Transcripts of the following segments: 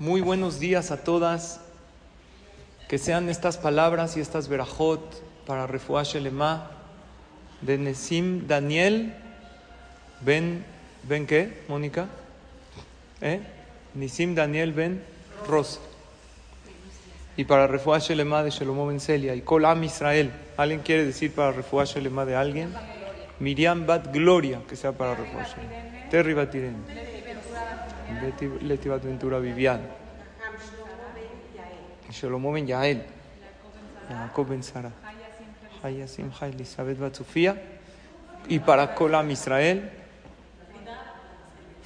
Muy buenos días a todas. Que sean estas palabras y estas verajot para Refuah Shelema de Nesim Daniel Ben, ¿Ben qué, Mónica? ¿Eh? Nesim Daniel Ben Rosa. Y para Refuah Shelema de Shelomo Ben Celia. Y Kol Am Israel. ¿Alguien quiere decir para Refuah Shelema de alguien? Miriam Bat Gloria, que sea para Refuah Shelema. Terry Batiren. Leti- Ventura Vivian. Shelomo Ben Yael. Jacob Ben Sara. Haya Simcha Elizabeth Bat Sofía. Y para Kol Am Israel.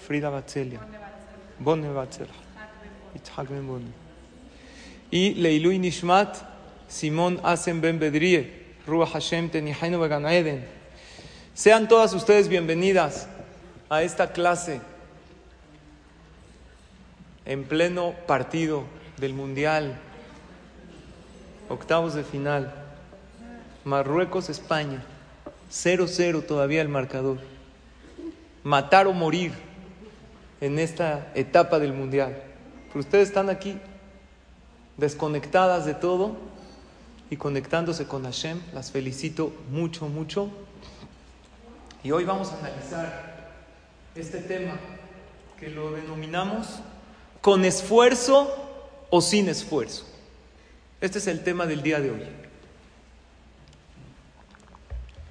Frida Batzelia. Bonne Batzelia. Yitzhak Ben Bonne. Y Leilui Nishmat, Simón Asen Ben Bedrie, Ruach Hashem Tenihainu Began Eden. Sean todas ustedes bienvenidas a esta clase en pleno partido del Mundial, octavos de final, Marruecos-España, 0-0 todavía el marcador. Matar o morir en esta etapa del Mundial. Pero ustedes están aquí desconectadas de todo y conectándose con Hashem. Las felicito mucho, mucho. Y hoy vamos a analizar este tema que lo denominamos con esfuerzo o sin esfuerzo. Este es el tema del día de hoy.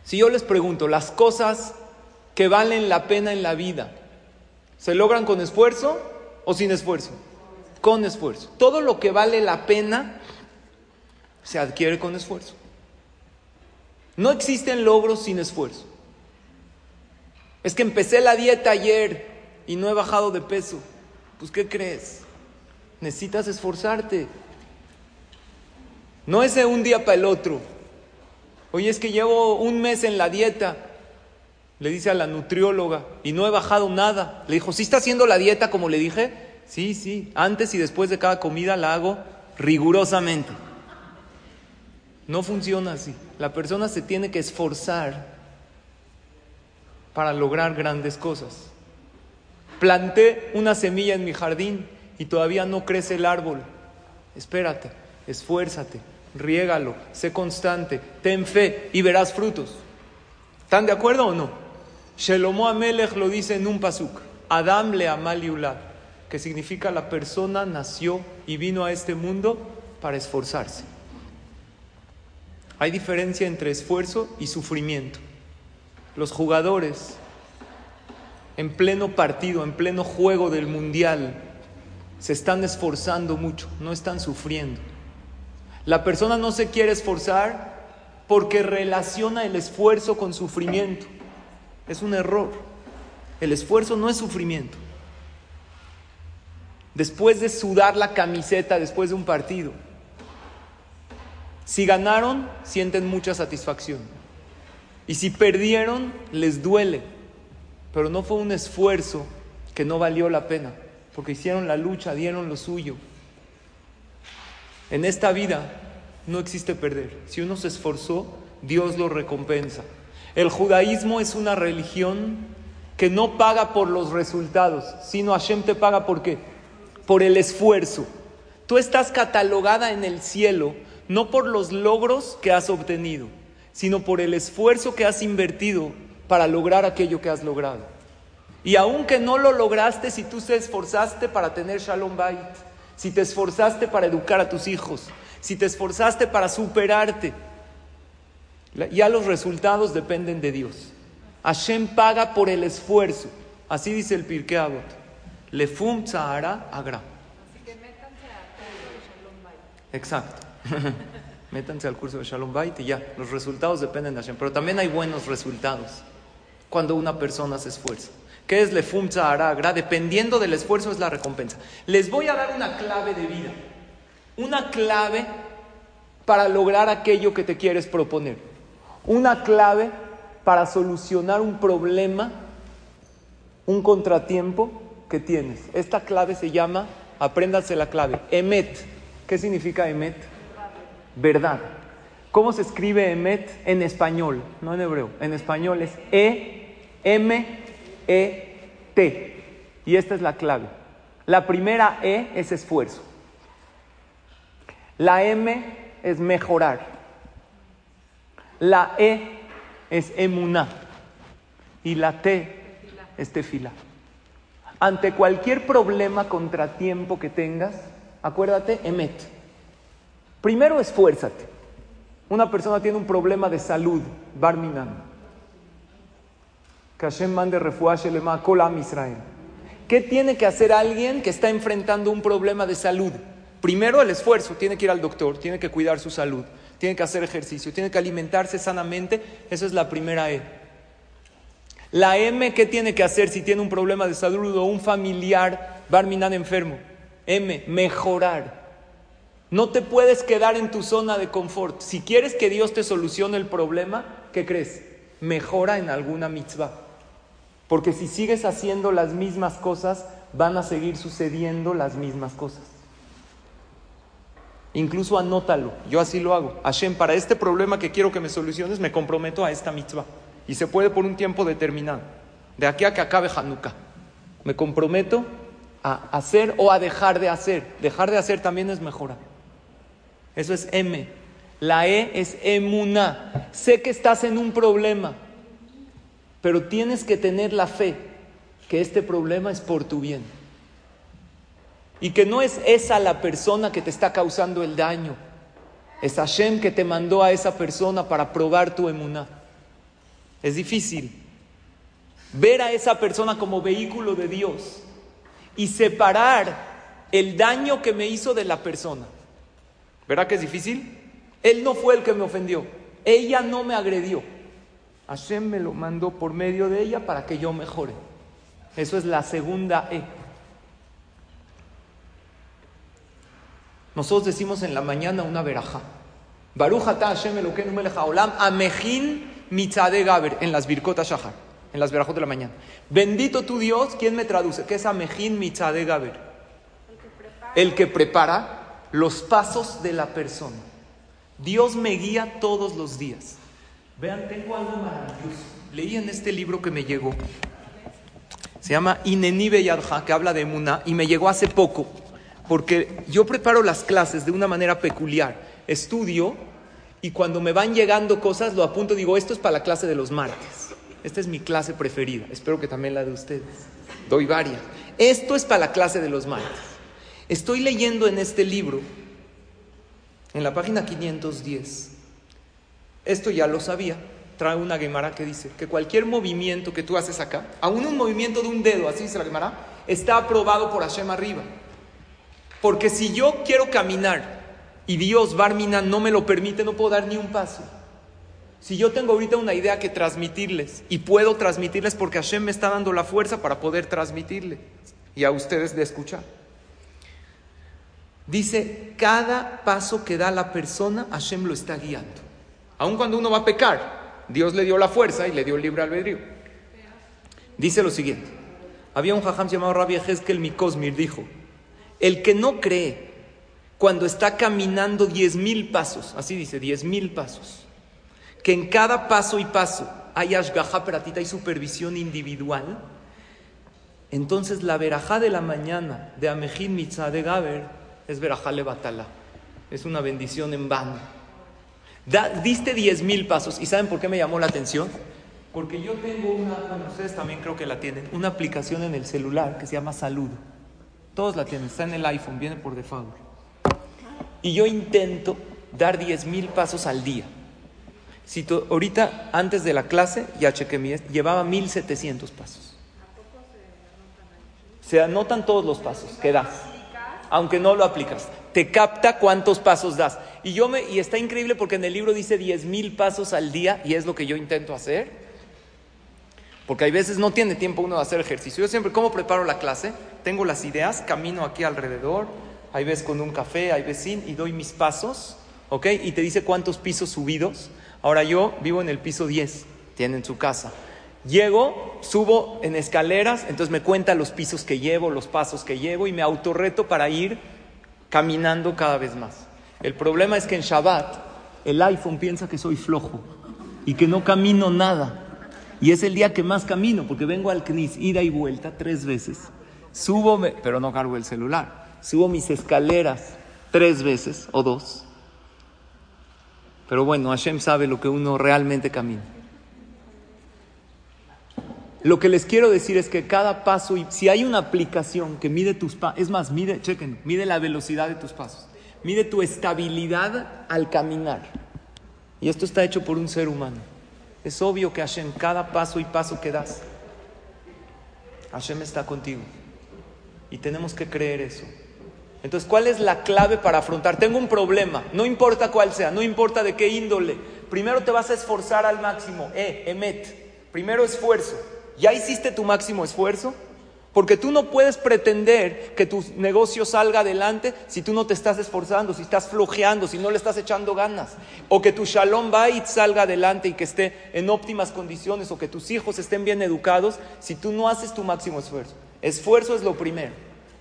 Si yo les pregunto, las cosas que valen la pena en la vida, ¿se logran con esfuerzo o sin esfuerzo? Con esfuerzo. Todo lo que vale la pena se adquiere con esfuerzo. No existen logros sin esfuerzo. Es que empecé la dieta ayer y no he bajado de peso. Pues ¿qué crees? Necesitas esforzarte. No es de un día para el otro. Oye, es que llevo un mes en la dieta. Le dice a la nutrióloga y no he bajado nada. Le dijo, ¿sí está haciendo la dieta como le dije? Sí, sí. Antes y después de cada comida la hago rigurosamente. No funciona así. La persona se tiene que esforzar para lograr grandes cosas. Planté una semilla en mi jardín y todavía no crece el árbol. Espérate, esfuérzate, riégalo, sé constante, ten fe y verás frutos. ¿Están de acuerdo o no? Shelomo Amelech lo dice en un pasuk. Adam le amal yulad, que significa la persona nació y vino a este mundo para esforzarse. Hay diferencia entre esfuerzo y sufrimiento. Los jugadores en pleno partido, en pleno juego del mundial, se están esforzando mucho, no están sufriendo. La persona no se quiere esforzar porque relaciona el esfuerzo con sufrimiento. Es un error. El esfuerzo no es sufrimiento. Después de sudar la camiseta después de un partido, si ganaron, sienten mucha satisfacción. Y si perdieron, les duele. Pero no fue un esfuerzo que no valió la pena, porque hicieron la lucha, dieron lo suyo. En esta vida no existe perder. Si uno se esforzó, Dios lo recompensa. El judaísmo es una religión que no paga por los resultados, sino Hashem te paga por qué? Por el esfuerzo. Tú estás catalogada en el cielo no por los logros que has obtenido, sino por el esfuerzo que has invertido para lograr aquello que has logrado. Y aunque no lo lograste, si tú te esforzaste para tener Shalom Bait, si te esforzaste para educar a tus hijos, si te esforzaste para superarte, ya los resultados dependen de Dios. Hashem paga por el esfuerzo. Así dice el Pirkei Avot. Lefum tzahara agra. Exacto. Métanse al curso de Shalom Bait y ya, los resultados dependen de Hashem. Pero también hay buenos resultados cuando una persona se esfuerza. ¿Qué es lefum tzaharagra? Dependiendo del esfuerzo es la recompensa. Les voy a dar una clave de vida. Una clave para lograr aquello que te quieres proponer. Una clave para solucionar un problema, un contratiempo que tienes. Esta clave se llama, apréndase la clave, emet. ¿Qué significa emet? Verdad. ¿Cómo se escribe emet en español? No en hebreo. En español es E, M, E, T. Y esta es la clave. La primera E es esfuerzo. La M es mejorar. La E es emuná. Y la T es tefila. Ante cualquier problema, contratiempo que tengas, acuérdate, emet. Primero esfuérzate. Una persona tiene un problema de salud, Barminan. Kashem mande lema kolam Israel. ¿Qué tiene que hacer alguien que está enfrentando un problema de salud? Primero el esfuerzo, tiene que ir al doctor, tiene que cuidar su salud, tiene que hacer ejercicio, tiene que alimentarse sanamente, eso es la primera E. La M, ¿qué tiene que hacer si tiene un problema de salud o un familiar Barminan enfermo? M, mejorar. No te puedes quedar en tu zona de confort. Si quieres que Dios te solucione el problema, ¿qué crees? Mejora en alguna mitzvah. Porque si sigues haciendo las mismas cosas, van a seguir sucediendo las mismas cosas. Incluso anótalo, yo así lo hago. Hashem, para este problema que quiero que me soluciones, me comprometo a esta mitzvah. Y se puede por un tiempo determinado. De aquí a que acabe Hanukkah. Me comprometo a hacer o a dejar de hacer. Dejar de hacer también es mejorar. Eso es M. La E es emuna. Sé que estás en un problema, pero tienes que tener la fe que este problema es por tu bien. Y que no es esa la persona que te está causando el daño. Es Hashem que te mandó a esa persona para probar tu emuná. Es difícil ver a esa persona como vehículo de Dios y separar el daño que me hizo de la persona. ¿Verdad que es difícil? Él no fue el que me ofendió. Ella no me agredió. Hashem me lo mandó por medio de ella para que yo mejore. Eso es la segunda E. Nosotros decimos en la mañana una veraja. Baruch Hashem Elokeinu melech haolam amejin mitzade gaber en las birkotas shahar, en las verajot de la mañana. Bendito tu Dios, ¿quién me traduce? ¿Qué es amejin mitzade gaber? El que prepara los pasos de la persona. Dios me guía todos los días. Vean, tengo algo maravilloso. Leí en este libro que me llegó. Se llama Inenibe que habla de Muna, y me llegó hace poco porque yo preparo las clases de una manera peculiar. Estudio y cuando me van llegando cosas lo apunto digo, esto es para la clase de los martes. Esta es mi clase preferida. Espero que también la de ustedes. Doy varias. Esto es para la clase de los martes. Estoy leyendo en este libro, en la página 510. Esto ya lo sabía. Trae una Gemara que dice que cualquier movimiento que tú haces acá, aún un movimiento de un dedo, así dice la Gemara, está aprobado por Hashem arriba. Porque si yo quiero caminar y Dios, Barmina, no me lo permite, no puedo dar ni un paso. Si yo tengo ahorita una idea que transmitirles y puedo transmitirles porque Hashem me está dando la fuerza para poder transmitirle y a ustedes de escuchar. Dice, cada paso que da la persona, Hashem lo está guiando. Aun cuando uno va a pecar, Dios le dio la fuerza y le dio el libre albedrío. Dice lo siguiente. Había un jajam llamado Rabbi Hezkel Mikosmir, dijo, el que no cree cuando está caminando diez mil pasos, así dice, diez mil pasos, que en cada paso y paso hay ashgaha peratita y supervisión individual, entonces la verajá de la mañana de Amejin Mitzah de Gaber es verajá levatala. Es una bendición en vano. Diste diez mil pasos. ¿Y saben por qué me llamó la atención? Porque yo tengo una, bueno, ustedes también creo que la tienen, una aplicación en el celular que se llama Saludo. Todos la tienen, está en el iPhone, viene por default. Y yo intento dar 10 mil pasos al día. Si ahorita, antes de la clase, ya chequé mi, llevaba 1700 pasos. Se anotan todos los pasos que das, aunque no lo aplicas. Te capta cuántos pasos das. Y, yo me, y está increíble porque en el libro dice 10 mil pasos al día y es lo que yo intento hacer. Porque hay veces no tiene tiempo uno de hacer ejercicio. Yo siempre, ¿cómo preparo la clase? Tengo las ideas, camino aquí alrededor, hay veces con un café, hay veces y doy mis pasos, ¿ok? Y te dice cuántos pisos subidos. Ahora yo vivo en el piso 10, tienen su casa. Llego, subo en escaleras, entonces me cuenta los pisos que llevo, los pasos que llevo y me autorreto para ir caminando cada vez más. El problema es que en Shabbat el iPhone piensa que soy flojo y que no camino nada. Y es el día que más camino, porque vengo al CNIS, ida y vuelta tres veces. Subo, pero no cargo el celular. Subo mis escaleras tres veces o dos. Pero bueno, Hashem sabe lo que uno realmente camina. Lo que les quiero decir es que cada paso, y si hay una aplicación que mide tus pasos, es más, mide, chequen, mide la velocidad de tus pasos, mide tu estabilidad al caminar. Y esto está hecho por un ser humano. Es obvio que Hashem, cada paso y paso que das, Hashem está contigo. Y tenemos que creer eso. Entonces, ¿cuál es la clave para afrontar? Tengo un problema, no importa cuál sea, no importa de qué índole. Primero te vas a esforzar al máximo. Eh, emet. Primero esfuerzo. ¿Ya hiciste tu máximo esfuerzo? Porque tú no puedes pretender que tu negocio salga adelante si tú no te estás esforzando, si estás flojeando, si no le estás echando ganas. O que tu shalom bait salga adelante y que esté en óptimas condiciones. O que tus hijos estén bien educados si tú no haces tu máximo esfuerzo. Esfuerzo es lo primero.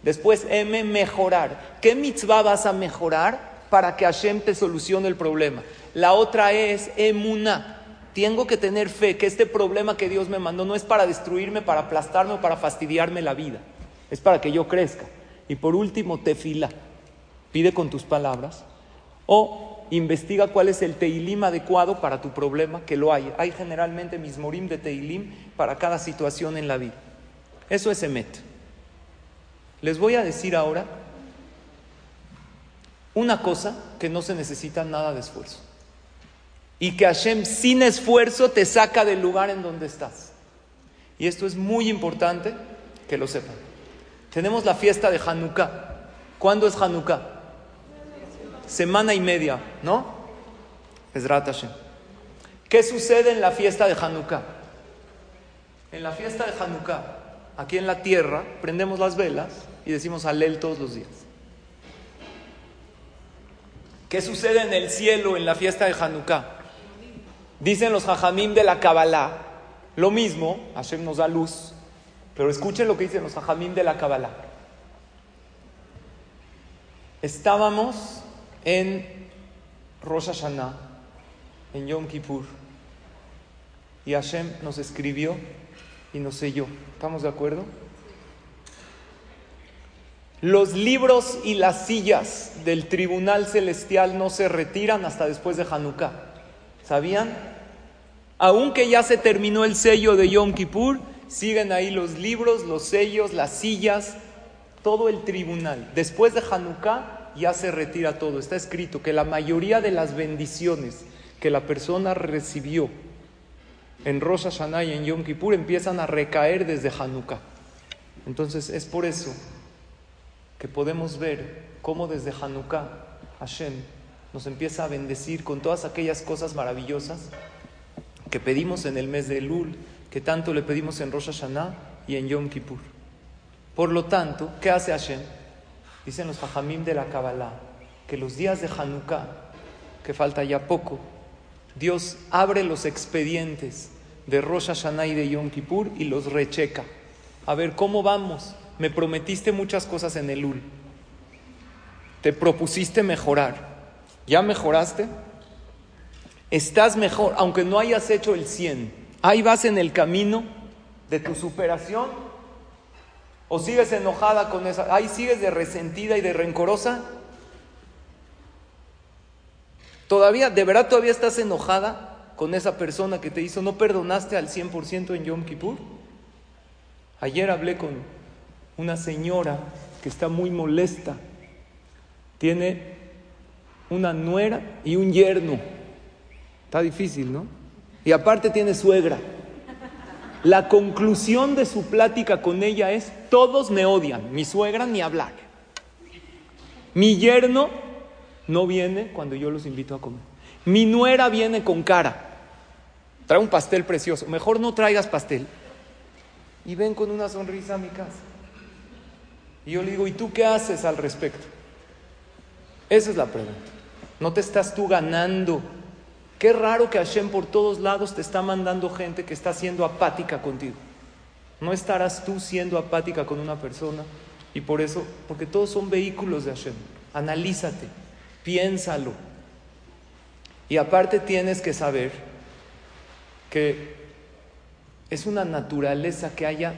Después, M, mejorar. ¿Qué mitzvah vas a mejorar para que Hashem te solucione el problema? La otra es emuná. Tengo que tener fe que este problema que Dios me mandó no es para destruirme, para aplastarme o para fastidiarme la vida. Es para que yo crezca. Y por último, tefila. Pide con tus palabras. O investiga cuál es el teilim adecuado para tu problema, que lo hay. Hay generalmente mismorim de teilim para cada situación en la vida. Eso es emet. Les voy a decir ahora una cosa que no se necesita nada de esfuerzo y que Hashem sin esfuerzo te saca del lugar en donde estás. Y esto es muy importante que lo sepan. Tenemos la fiesta de Hanukkah. ¿Cuándo es Hanukkah? Semana y media, ¿no? Es Hashem. ¿Qué sucede en la fiesta de Hanukkah? En la fiesta de Hanukkah, aquí en la tierra, prendemos las velas y decimos Alel todos los días. ¿Qué sucede en el cielo en la fiesta de Hanukkah? Dicen los jajamim de la Kabbalah, lo mismo, Hashem nos da luz, pero escuchen lo que dicen los jajamim de la Kabbalah. Estábamos en Rosh Hashanah, en Yom Kippur, y Hashem nos escribió y nos selló. ¿Estamos de acuerdo? Los libros y las sillas del tribunal celestial no se retiran hasta después de Hanukkah. ¿Sabían? Aunque ya se terminó el sello de Yom Kippur, siguen ahí los libros, los sellos, las sillas, todo el tribunal. Después de Hanukkah ya se retira todo. Está escrito que la mayoría de las bendiciones que la persona recibió en Rosh Hashanah y en Yom Kippur empiezan a recaer desde Hanukkah. Entonces es por eso que podemos ver cómo desde Hanukkah Hashem nos empieza a bendecir con todas aquellas cosas maravillosas que pedimos en el mes de Elul, que tanto le pedimos en Rosh Hashanah y en Yom Kippur. Por lo tanto, ¿qué hace Hashem? Dicen los Fajamim de la Kabbalah que los días de Hanukkah, que falta ya poco, Dios abre los expedientes de Rosh Hashanah y de Yom Kippur y los recheca. A ver, ¿cómo vamos? Me prometiste muchas cosas en Elul. Te propusiste mejorar. ¿Ya mejoraste? Estás mejor, aunque no hayas hecho el 100. Ahí vas en el camino de tu superación. ¿O sigues enojada con esa? ¿Ahí sigues de resentida y de rencorosa? ¿Todavía, de verdad todavía estás enojada con esa persona que te hizo? ¿No perdonaste al 100% en Yom Kippur? Ayer hablé con una señora que está muy molesta. Tiene una nuera y un yerno. Está difícil, ¿no? Y aparte tiene suegra. La conclusión de su plática con ella es, todos me odian, mi suegra ni hablar. Mi yerno no viene cuando yo los invito a comer. Mi nuera viene con cara. Trae un pastel precioso. Mejor no traigas pastel. y ven con una sonrisa a mi casa. Y yo le digo, ¿y tú qué haces al respecto? Esa es la pregunta. ¿No te estás tú ganando? Qué raro que Hashem por todos lados te está mandando gente que está siendo apática contigo. ¿No estarás tú siendo apática con una persona? Y por eso, porque todos son vehículos de Hashem. Analízate, piénsalo. Y aparte tienes que saber que es una naturaleza que haya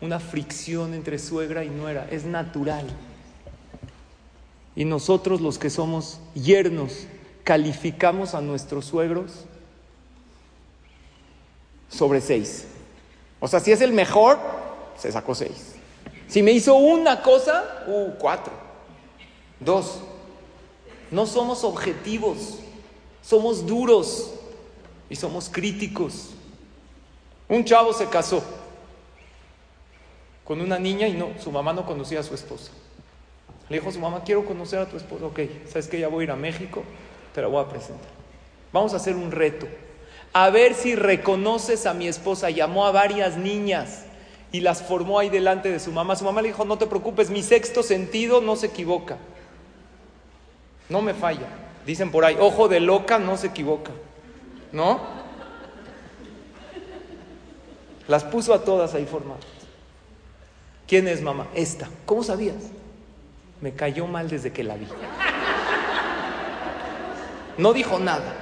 una fricción entre suegra y nuera, es natural. Y nosotros los que somos yernos, calificamos a nuestros suegros sobre seis. O sea, si es el mejor, se sacó seis. Si me hizo una cosa, uh, cuatro. Dos. No somos objetivos, somos duros y somos críticos. Un chavo se casó con una niña y no, su mamá no conocía a su esposa. Le dijo a su mamá, quiero conocer a tu esposa. Ok, sabes que ya voy a ir a México, te voy a presentar. Vamos a hacer un reto. A ver si reconoces a mi esposa. Llamó a varias niñas y las formó ahí delante de su mamá. Su mamá le dijo, no te preocupes, mi sexto sentido no se equivoca. No me falla. Dicen por ahí, ojo de loca no se equivoca. ¿No? Las puso a todas ahí formadas. ¿Quién es mamá? Esta. ¿Cómo sabías? Me cayó mal desde que la vi. No dijo nada.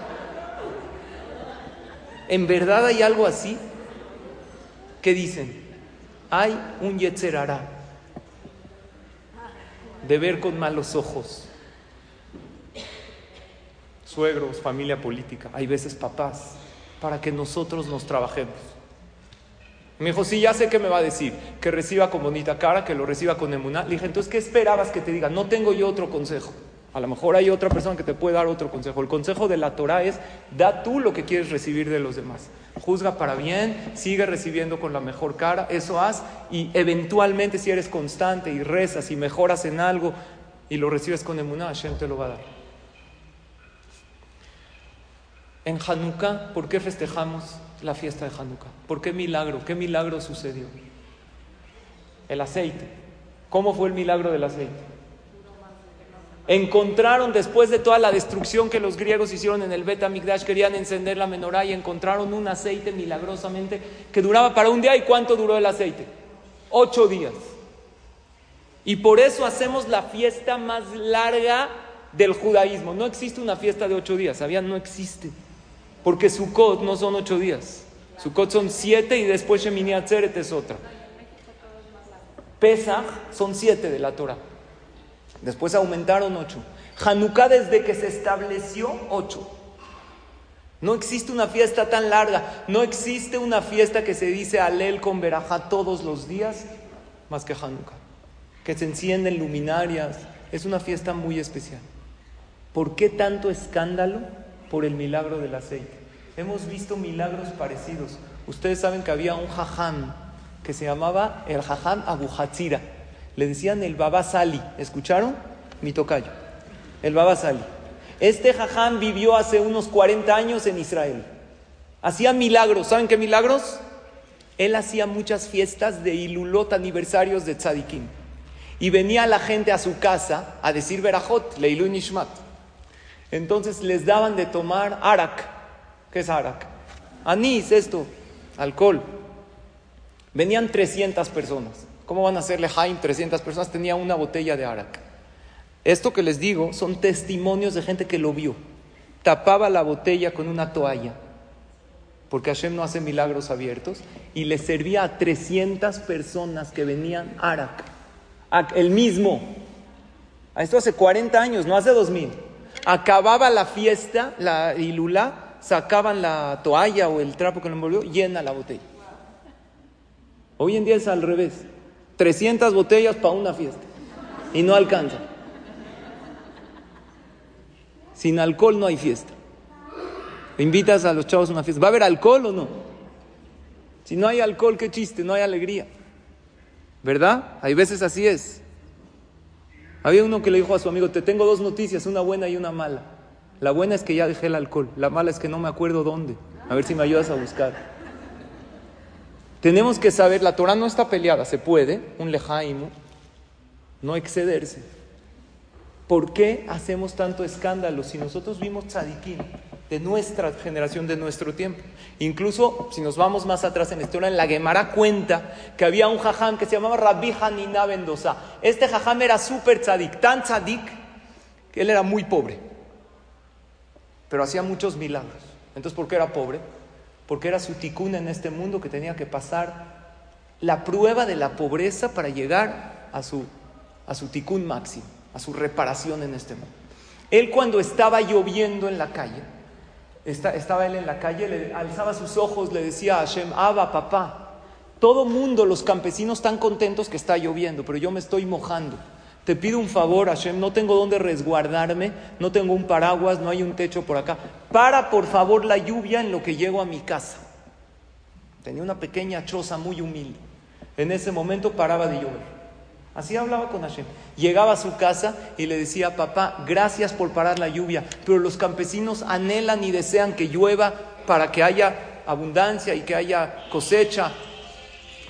¿En verdad hay algo así? ¿Qué dicen? Hay un yetzerará de ver con malos ojos. Suegros, familia política, hay veces papás, para que nosotros nos trabajemos. Me dijo, sí, ya sé qué me va a decir, que reciba con bonita cara, que lo reciba con emuná. Le dije, entonces, ¿qué esperabas que te diga? No tengo yo otro consejo. A lo mejor hay otra persona que te puede dar otro consejo. El consejo de la Torah es, da tú lo que quieres recibir de los demás. Juzga para bien, sigue recibiendo con la mejor cara, eso haz y eventualmente si eres constante y rezas y mejoras en algo y lo recibes con emuná, Hashem te lo va a dar. En Hanukkah, ¿por qué festejamos la fiesta de Hanukkah? ¿Por qué milagro? ¿Qué milagro sucedió? El aceite. ¿Cómo fue el milagro del aceite? Encontraron después de toda la destrucción que los griegos hicieron en el Bet Amigdash, querían encender la menorá y encontraron un aceite milagrosamente que duraba para un día. ¿Y cuánto duró el aceite? Ocho días. Y por eso hacemos la fiesta más larga del judaísmo. No existe una fiesta de ocho días, ¿sabían? No existe. Porque Sukkot no son ocho días. Sukkot son siete y después Shemini Atzeret es otra. Pesach son siete de la Torah. Después aumentaron ocho. Hanukkah desde que se estableció ocho. No existe una fiesta tan larga. No existe una fiesta que se dice Alel con Berajá todos los días más que Hanukkah. Que se encienden luminarias. Es una fiesta muy especial. ¿Por qué tanto escándalo? Por el milagro del aceite. Hemos visto milagros parecidos. Ustedes saben que había un jaján que se llamaba el jaján Abu Hatzira. Le decían el Baba Sali. ¿Escucharon? Mi tocayo. El Baba Sali. Este jaján vivió hace unos 40 años en Israel. Hacía milagros. ¿Saben qué milagros? Él hacía muchas fiestas de Ilulot aniversarios de Tzadikim. Y venía la gente a su casa a decir Berajot, Leilu Nishmat. Entonces les daban de tomar arak. ¿Qué es arak? Anís, esto, alcohol. Venían 300 personas. ¿Cómo van a hacerle Jaime 300 personas? Tenía una botella de arak. Esto que les digo son testimonios de gente que lo vio. Tapaba la botella con una toalla, porque Hashem no hace milagros abiertos, y le servía a 300 personas que venían arak. El mismo. Esto hace 40 años, no hace 2000. Acababa la fiesta, la ilula, sacaban la toalla o el trapo que lo envolvió, llena la botella. Hoy en día es al revés. 300 botellas para una fiesta. Y no alcanza. Sin alcohol no hay fiesta. Invitas a los chavos a una fiesta. ¿Va a haber alcohol o no? Si no hay alcohol, qué chiste, no hay alegría. ¿Verdad? Hay veces así es. Había uno que le dijo a su amigo, te tengo dos noticias, una buena y una mala. La buena es que ya dejé el alcohol, la mala es que no me acuerdo dónde. A ver si me ayudas a buscar. Tenemos que saber, la Torah no está peleada, se puede, un lejaimo, no excederse. ¿Por qué hacemos tanto escándalo si nosotros vimos tzadikim de nuestra generación, de nuestro tiempo? Incluso, si nos vamos más atrás en la historia, en la Gemara cuenta que había un jajam que se llamaba Rabbi Hanina Mendoza. Este jajam era súper tzadik, tan tzadik, que él era muy pobre, pero hacía muchos milagros. Entonces, ¿por qué era pobre? Porque era su ticún en este mundo que tenía que pasar la prueba de la pobreza para llegar a su, a su ticún máximo a su reparación en este mundo. Él cuando estaba lloviendo en la calle, estaba él en la calle, le alzaba sus ojos, le decía a Hashem, Abba, papá, todo mundo, los campesinos están contentos que está lloviendo, pero yo me estoy mojando. Te pido un favor, Hashem, no tengo dónde resguardarme, no tengo un paraguas, no hay un techo por acá. Para, por favor, la lluvia en lo que llego a mi casa. Tenía una pequeña choza muy humilde. En ese momento paraba de llover. Así hablaba con Hashem. Llegaba a su casa y le decía, papá, gracias por parar la lluvia, pero los campesinos anhelan y desean que llueva para que haya abundancia y que haya cosecha.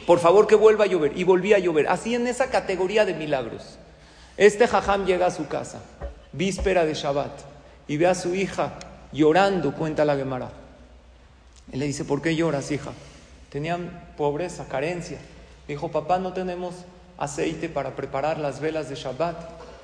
Por favor que vuelva a llover. Y volvía a llover. Así en esa categoría de milagros. Este jajam llega a su casa, víspera de Shabbat, y ve a su hija llorando, cuenta la Gemara. Él le dice, ¿por qué lloras, hija? Tenían pobreza, carencia. Dijo, papá, no tenemos aceite para preparar las velas de Shabbat.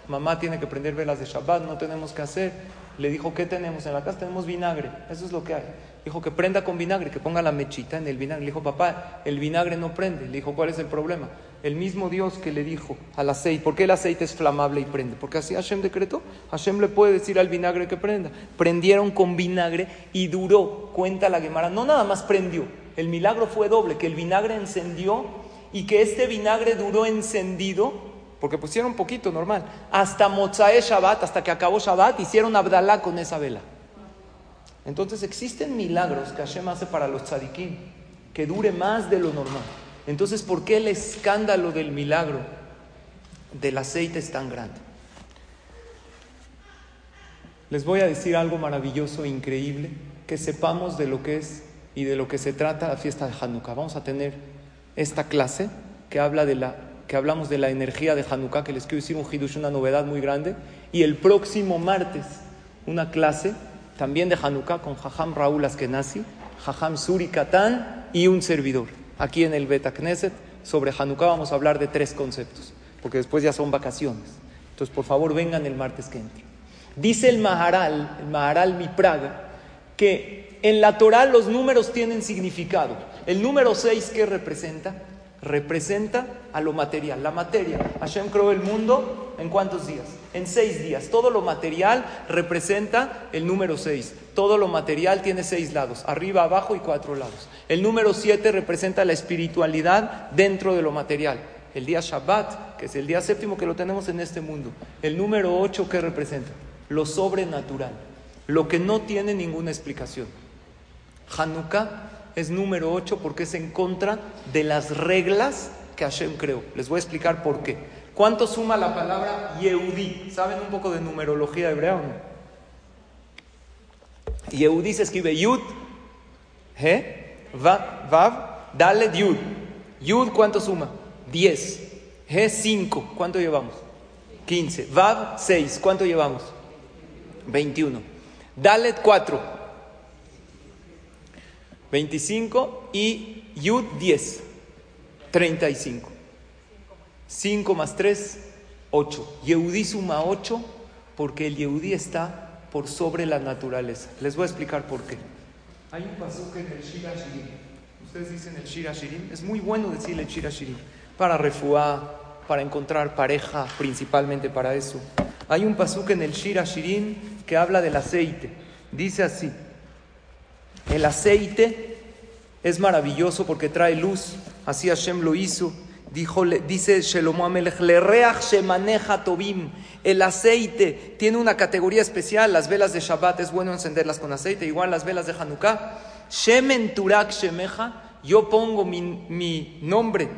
Mamá tiene que prender velas de Shabbat, no tenemos que hacer. Le dijo, ¿qué tenemos en la casa? Tenemos vinagre, eso es lo que hay. Dijo que prenda con vinagre, que ponga la mechita en el vinagre. Le dijo, papá, el vinagre no prende. Le dijo, ¿cuál es el problema? El mismo Dios que le dijo al aceite, ¿por qué el aceite es flamable y prende? Porque así Hashem decretó. Hashem le puede decir al vinagre que prenda. Prendieron con vinagre y duró, cuenta la Gemara. No nada más prendió, el milagro fue doble, que el vinagre encendió y que este vinagre duró encendido, porque pusieron poquito normal, hasta Mozae Shabbat, hasta que acabó Shabbat, hicieron Abdalá con esa vela. Entonces existen milagros que Hashem hace para los tzadikim, que dure más de lo normal. Entonces, ¿por qué el escándalo del milagro del aceite es tan grande? Les voy a decir algo maravilloso, increíble, que sepamos de lo que es y de lo que se trata la fiesta de Hanukkah. Vamos a tener esta clase que habla de la que hablamos de la energía de Hanukkah, que les quiero decir un hidush, una novedad muy grande, y el próximo martes una clase también de Hanukkah con Jajam Raúl Askenazi, Jajam Suri Katán y un servidor. Aquí en el Beta Knesset, sobre Hanukkah vamos a hablar de tres conceptos, porque después ya son vacaciones. Entonces, por favor, vengan el martes que entre. Dice el Maharal, el Maharal Mi Praga, que en la Torah los números tienen significado. El número 6, ¿qué representa? Representa a lo material. La materia. Hashem creó el mundo en cuántos días? En seis días. Todo lo material representa el número 6. Todo lo material tiene seis lados, arriba, abajo y cuatro lados. El número 7 representa la espiritualidad dentro de lo material. El día Shabbat, que es el día séptimo que lo tenemos en este mundo. El número 8, ¿qué representa? Lo sobrenatural. Lo que no tiene ninguna explicación. Hanukkah es número 8 porque es en contra de las reglas que Hashem creó. Les voy a explicar por qué. ¿Cuánto suma la palabra Yehudi? ¿Saben un poco de numerología hebrea o no? Yehudi se escribe Yud, He, Vav, Vav, Dalet, Yud. Yud, ¿cuánto suma? 10. He, 5. ¿Cuánto llevamos? 15. Vav, 6. ¿Cuánto llevamos? 21. Dalet, 4. 25 y Yud 10, 35. 5 más 3, 8. Yehudí suma 8 porque el Yehudí está por sobre la naturaleza. Les voy a explicar por qué. Hay un pasaje en el Shira Shirim. Ustedes dicen el Shira Shirim. Es muy bueno decir el Shira Shirim. Para refuar, para encontrar pareja, principalmente para eso. Hay un pasuk en el Shira Shirim que habla del aceite. Dice así. El aceite es maravilloso porque trae luz, así Hashem lo hizo. Dijo, dice Shelomo Amelech, le reach maneja tobim. El aceite tiene una categoría especial. Las velas de Shabbat es bueno encenderlas con aceite, igual las velas de Hanukkah. Shemen turak shemeja, yo pongo mi, mi, nombre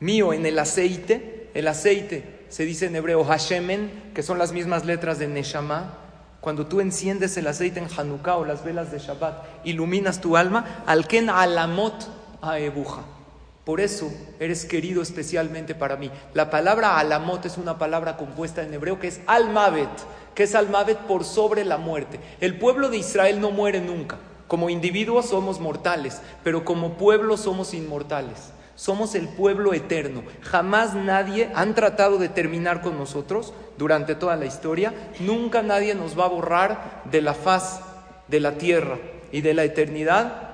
mío en el aceite. El aceite se dice en hebreo Hashemen, que son las mismas letras de Neshama. Cuando tú enciendes el aceite en Hanukkah o las velas de Shabbat, iluminas tu alma, al ken alamot aebuja. Por eso eres querido especialmente para mí. La palabra alamot es una palabra compuesta en hebreo que es almavet, que es almavet por sobre la muerte. El pueblo de Israel no muere nunca. Como individuos somos mortales, pero como pueblo somos inmortales. Somos el pueblo eterno. Jamás nadie han tratado de terminar con nosotros durante toda la historia. Nunca nadie nos va a borrar de la faz de la tierra y de la eternidad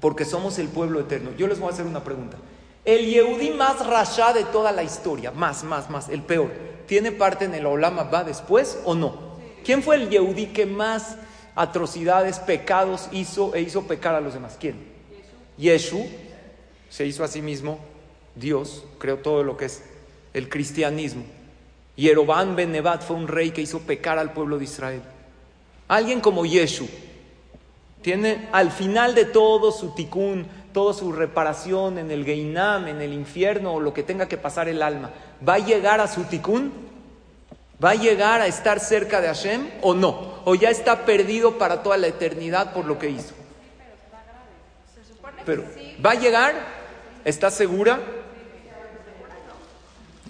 porque somos el pueblo eterno. Yo les voy a hacer una pregunta. El Yehudí más rasha de toda la historia, más, más, más, el peor, ¿tiene parte en el Olama va después o no? ¿Quién fue el Yehudí que más atrocidades, pecados hizo e hizo pecar a los demás? ¿Quién? Yeshu se hizo a sí mismo Dios, creó todo lo que es el cristianismo. Yerobán Ben Nebat fue un rey que hizo pecar al pueblo de Israel. Alguien como Yeshu, tiene al final de todo su tikkun, toda su reparación en el Geinam, en el infierno o lo que tenga que pasar el alma. ¿Va a llegar a su tikkun? ¿Va a llegar a estar cerca de Hashem o no? ¿O ya está perdido para toda la eternidad por lo que hizo? Pero, ¿va a llegar? ¿Está segura?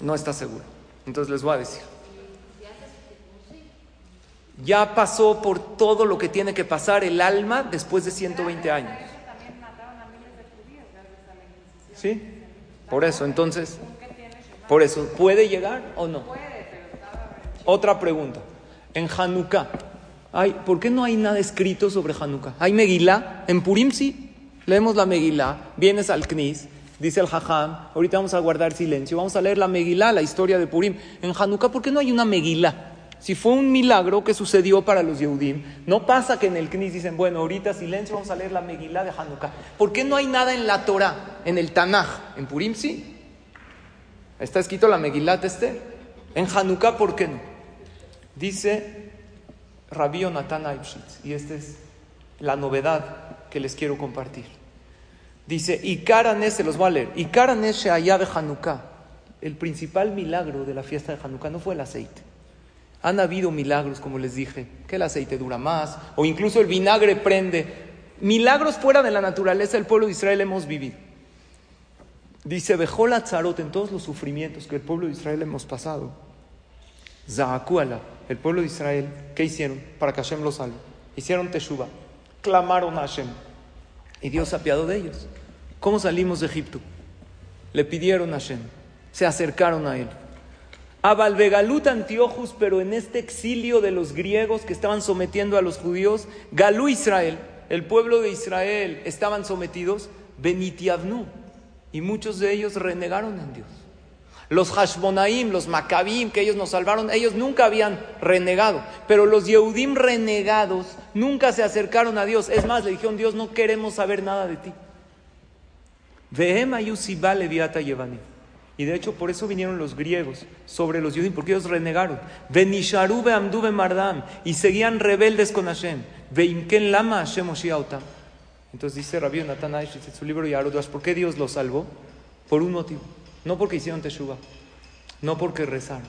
No está segura. Entonces les voy a decir ya pasó por todo lo que tiene que pasar el alma después de 120 años. ¿Sí? Por eso, entonces, por eso, ¿puede llegar o no? Otra pregunta. En Hanukkah, hay, ¿por qué no hay nada escrito sobre Hanukkah? ¿Hay Megilá? En Purim sí. Leemos la Megilá, vienes al Knis, dice el Jajam, ahorita vamos a guardar silencio, vamos a leer la Megilá, la historia de Purim. En Hanukkah, ¿por qué no hay una Megilá? Si fue un milagro que sucedió para los Yehudim, no pasa que en el Knis dicen, bueno, ahorita silencio, vamos a leer la Megilá de Hanukkah. ¿Por qué no hay nada en la Torah, en el Tanaj? En Purim sí. Está escrito la Megilá de Esther. En Hanukkah, ¿por qué no? Dice Rabbi Aibshitz, y esta es la novedad que les quiero compartir. Dice, y se los voy a leer, y allá de Hanukkah. El principal milagro de la fiesta de Hanukkah no fue el aceite han habido milagros, como les dije, que el aceite dura más, o incluso el vinagre prende. Milagros fuera de la naturaleza del pueblo de Israel hemos vivido. Dice, Bejola Tzarot, en todos los sufrimientos que el pueblo de Israel hemos pasado. Zahakuala, el pueblo de Israel, ¿qué hicieron para que Hashem los salve? Hicieron Teshuva, clamaron a Hashem, y Dios se de ellos. ¿Cómo salimos de Egipto? Le pidieron a Hashem, se acercaron a él. A Valvegalut Antiochus, pero en este exilio de los griegos que estaban sometiendo a los judíos, Galú Israel, el pueblo de Israel, estaban sometidos, Benitiavnu, y muchos de ellos renegaron en Dios. Los Hashbonaim, los Maccabim, que ellos nos salvaron, ellos nunca habían renegado, pero los Yehudim renegados nunca se acercaron a Dios. Es más, le dijeron, Dios, no queremos saber nada de ti. Y de hecho, por eso vinieron los griegos sobre los judíos, porque ellos renegaron. Benisharube amdube mardam. Y seguían rebeldes con Hashem. Veinken lama Hashem Entonces dice Rabbi Nathan en su libro Yarodas, ¿por qué Dios los salvó? Por un motivo. No porque hicieron teshuva. No porque rezaron.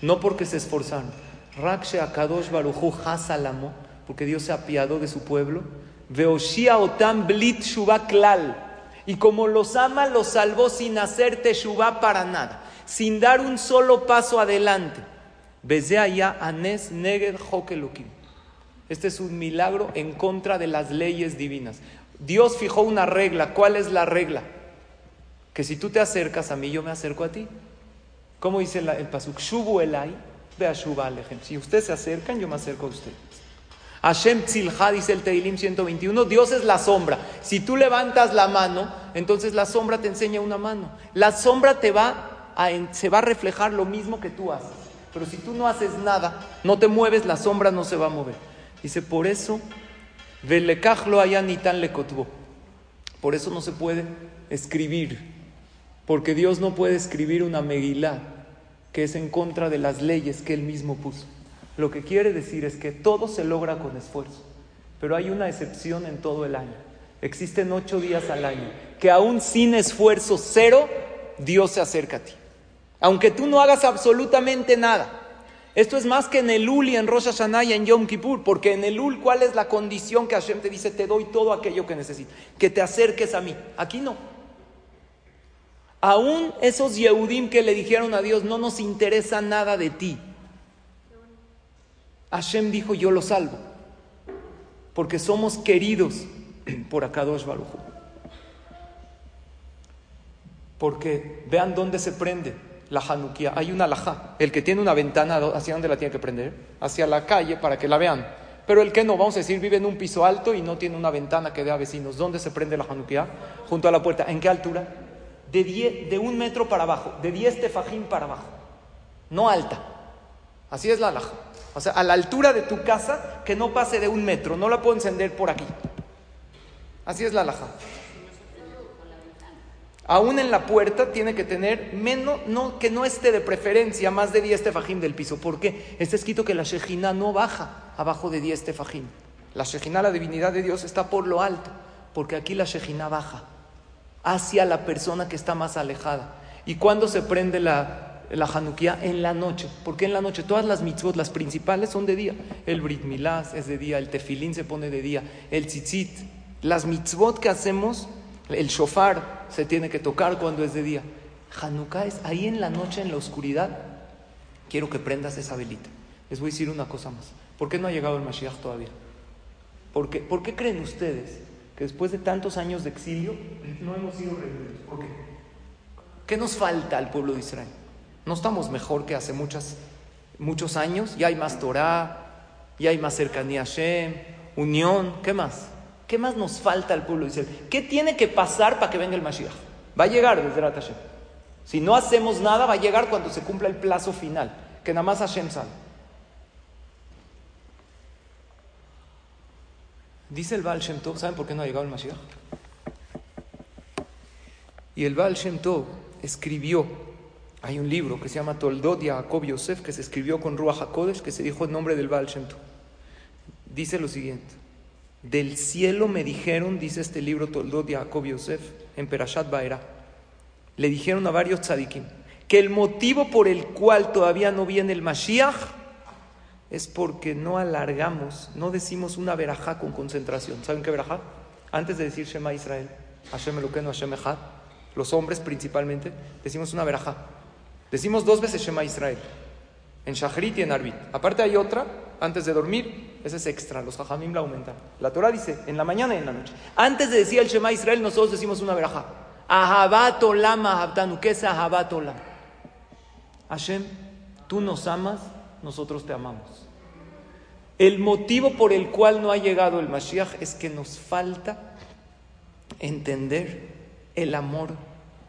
No porque se esforzaron. Rakshe akadosh baruchu hasalamo. Porque Dios se apiadó de su pueblo. Veoshia otam blit klal y como los ama, los salvó sin hacer teshuvah para nada, sin dar un solo paso adelante. allá anes neged hokelukim. Este es un milagro en contra de las leyes divinas. Dios fijó una regla. ¿Cuál es la regla? Que si tú te acercas a mí, yo me acerco a ti. ¿Cómo dice el pasuk? Shubu elai, ve a Si ustedes se acercan, yo me acerco a ustedes. Hashem Tzilha, dice el Teilim 121, Dios es la sombra. Si tú levantas la mano, entonces la sombra te enseña una mano. La sombra te va a, se va a reflejar lo mismo que tú haces. Pero si tú no haces nada, no te mueves, la sombra no se va a mover. Dice, por eso, allá ni tan le Por eso no se puede escribir. Porque Dios no puede escribir una megilá que es en contra de las leyes que Él mismo puso. Lo que quiere decir es que todo se logra con esfuerzo, pero hay una excepción en todo el año. Existen ocho días al año que aún sin esfuerzo cero, Dios se acerca a ti. Aunque tú no hagas absolutamente nada. Esto es más que en el Ul y en Rosh Hashanah y en Yom Kippur, porque en el Ul, ¿cuál es la condición que Hashem te dice? Te doy todo aquello que necesitas, que te acerques a mí. Aquí no. Aún esos Yehudim que le dijeron a Dios, no nos interesa nada de ti. Hashem dijo, yo lo salvo. Porque somos queridos por Akadosh Baruj. Porque vean dónde se prende la Hanukkah. Hay una laja. El que tiene una ventana, ¿hacia dónde la tiene que prender? Hacia la calle para que la vean. Pero el que no, vamos a decir, vive en un piso alto y no tiene una ventana que dé a vecinos. ¿Dónde se prende la Hanukkah? Junto a la puerta. ¿En qué altura? De, de un metro para abajo, de 10 tefajín para abajo, no alta. Así es la alhaja. O sea, a la altura de tu casa, que no pase de un metro, no la puedo encender por aquí. Así es la alhaja. Aún en la puerta tiene que tener menos, no, que no esté de preferencia más de 10 tefajín del piso. ¿Por qué? Está escrito que la Shejina no baja abajo de 10 tefajín. La Shejina, la divinidad de Dios, está por lo alto, porque aquí la Shejina baja hacia la persona que está más alejada. ¿Y cuándo se prende la, la Hanukkah? En la noche. porque en la noche? Todas las mitzvot, las principales, son de día. El Brit Milás es de día, el Tefilín se pone de día, el Tzitzit. Las mitzvot que hacemos, el shofar se tiene que tocar cuando es de día. Hanukkah es ahí en la noche, en la oscuridad. Quiero que prendas esa velita. Les voy a decir una cosa más. ¿Por qué no ha llegado el Mashiach todavía? ¿Por qué, ¿Por qué creen ustedes que después de tantos años de exilio no hemos sido redimidos. ¿Por qué? ¿Qué nos falta al pueblo de Israel? No estamos mejor que hace muchas, muchos años. Ya hay más Torah, ya hay más cercanía a Shem, unión. ¿Qué más? ¿Qué más nos falta al pueblo de Israel? ¿Qué tiene que pasar para que venga el Mashiach? Va a llegar desde Hashem. Si no hacemos nada, va a llegar cuando se cumpla el plazo final, que nada más Hashem sabe. Dice el Baal Shem ¿saben por qué no ha llegado el Mashiach? Y el Baal Shem escribió, hay un libro que se llama Toldot Jacob Yosef, que se escribió con Ruach HaKodesh, que se dijo en nombre del Baal Shem. Dice lo siguiente, del cielo me dijeron, dice este libro Toldot Jacob Yosef, en Perashat Baera, le dijeron a varios tzadikim, que el motivo por el cual todavía no viene el Mashiach es porque no alargamos, no decimos una verajá con concentración. ¿Saben qué verajá? Antes de decir Shema Israel, Hashem Eloqueno, Hashem Echad, los hombres principalmente, decimos una verajá. Decimos dos veces Shema Israel, en Shachrit y en Arbit. Aparte hay otra, antes de dormir, esa es extra, los Jajamim la aumentan. La Torah dice, en la mañana y en la noche. Antes de decir el Shema Israel, nosotros decimos una verajá. Ahabat olam ahabtanu, ¿qué es Ahabat olam? Hashem, tú nos amas, nosotros te amamos. El motivo por el cual no ha llegado el Mashiach es que nos falta entender el amor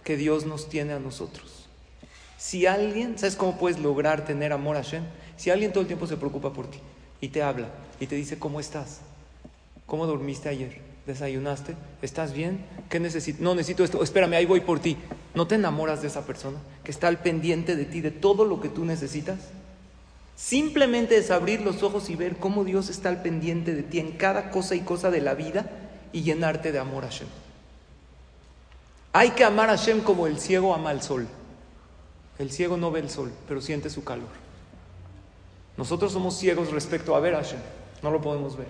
que Dios nos tiene a nosotros. Si alguien, ¿sabes cómo puedes lograr tener amor a Hashem? Si alguien todo el tiempo se preocupa por ti y te habla y te dice, ¿cómo estás? ¿Cómo dormiste ayer? ¿Desayunaste? ¿Estás bien? ¿Qué necesito? No, necesito esto. Espérame, ahí voy por ti. ¿No te enamoras de esa persona que está al pendiente de ti, de todo lo que tú necesitas? Simplemente es abrir los ojos y ver cómo Dios está al pendiente de ti en cada cosa y cosa de la vida y llenarte de amor a Hashem. Hay que amar a Hashem como el ciego ama el sol. El ciego no ve el sol, pero siente su calor. Nosotros somos ciegos respecto a ver a Hashem, no lo podemos ver,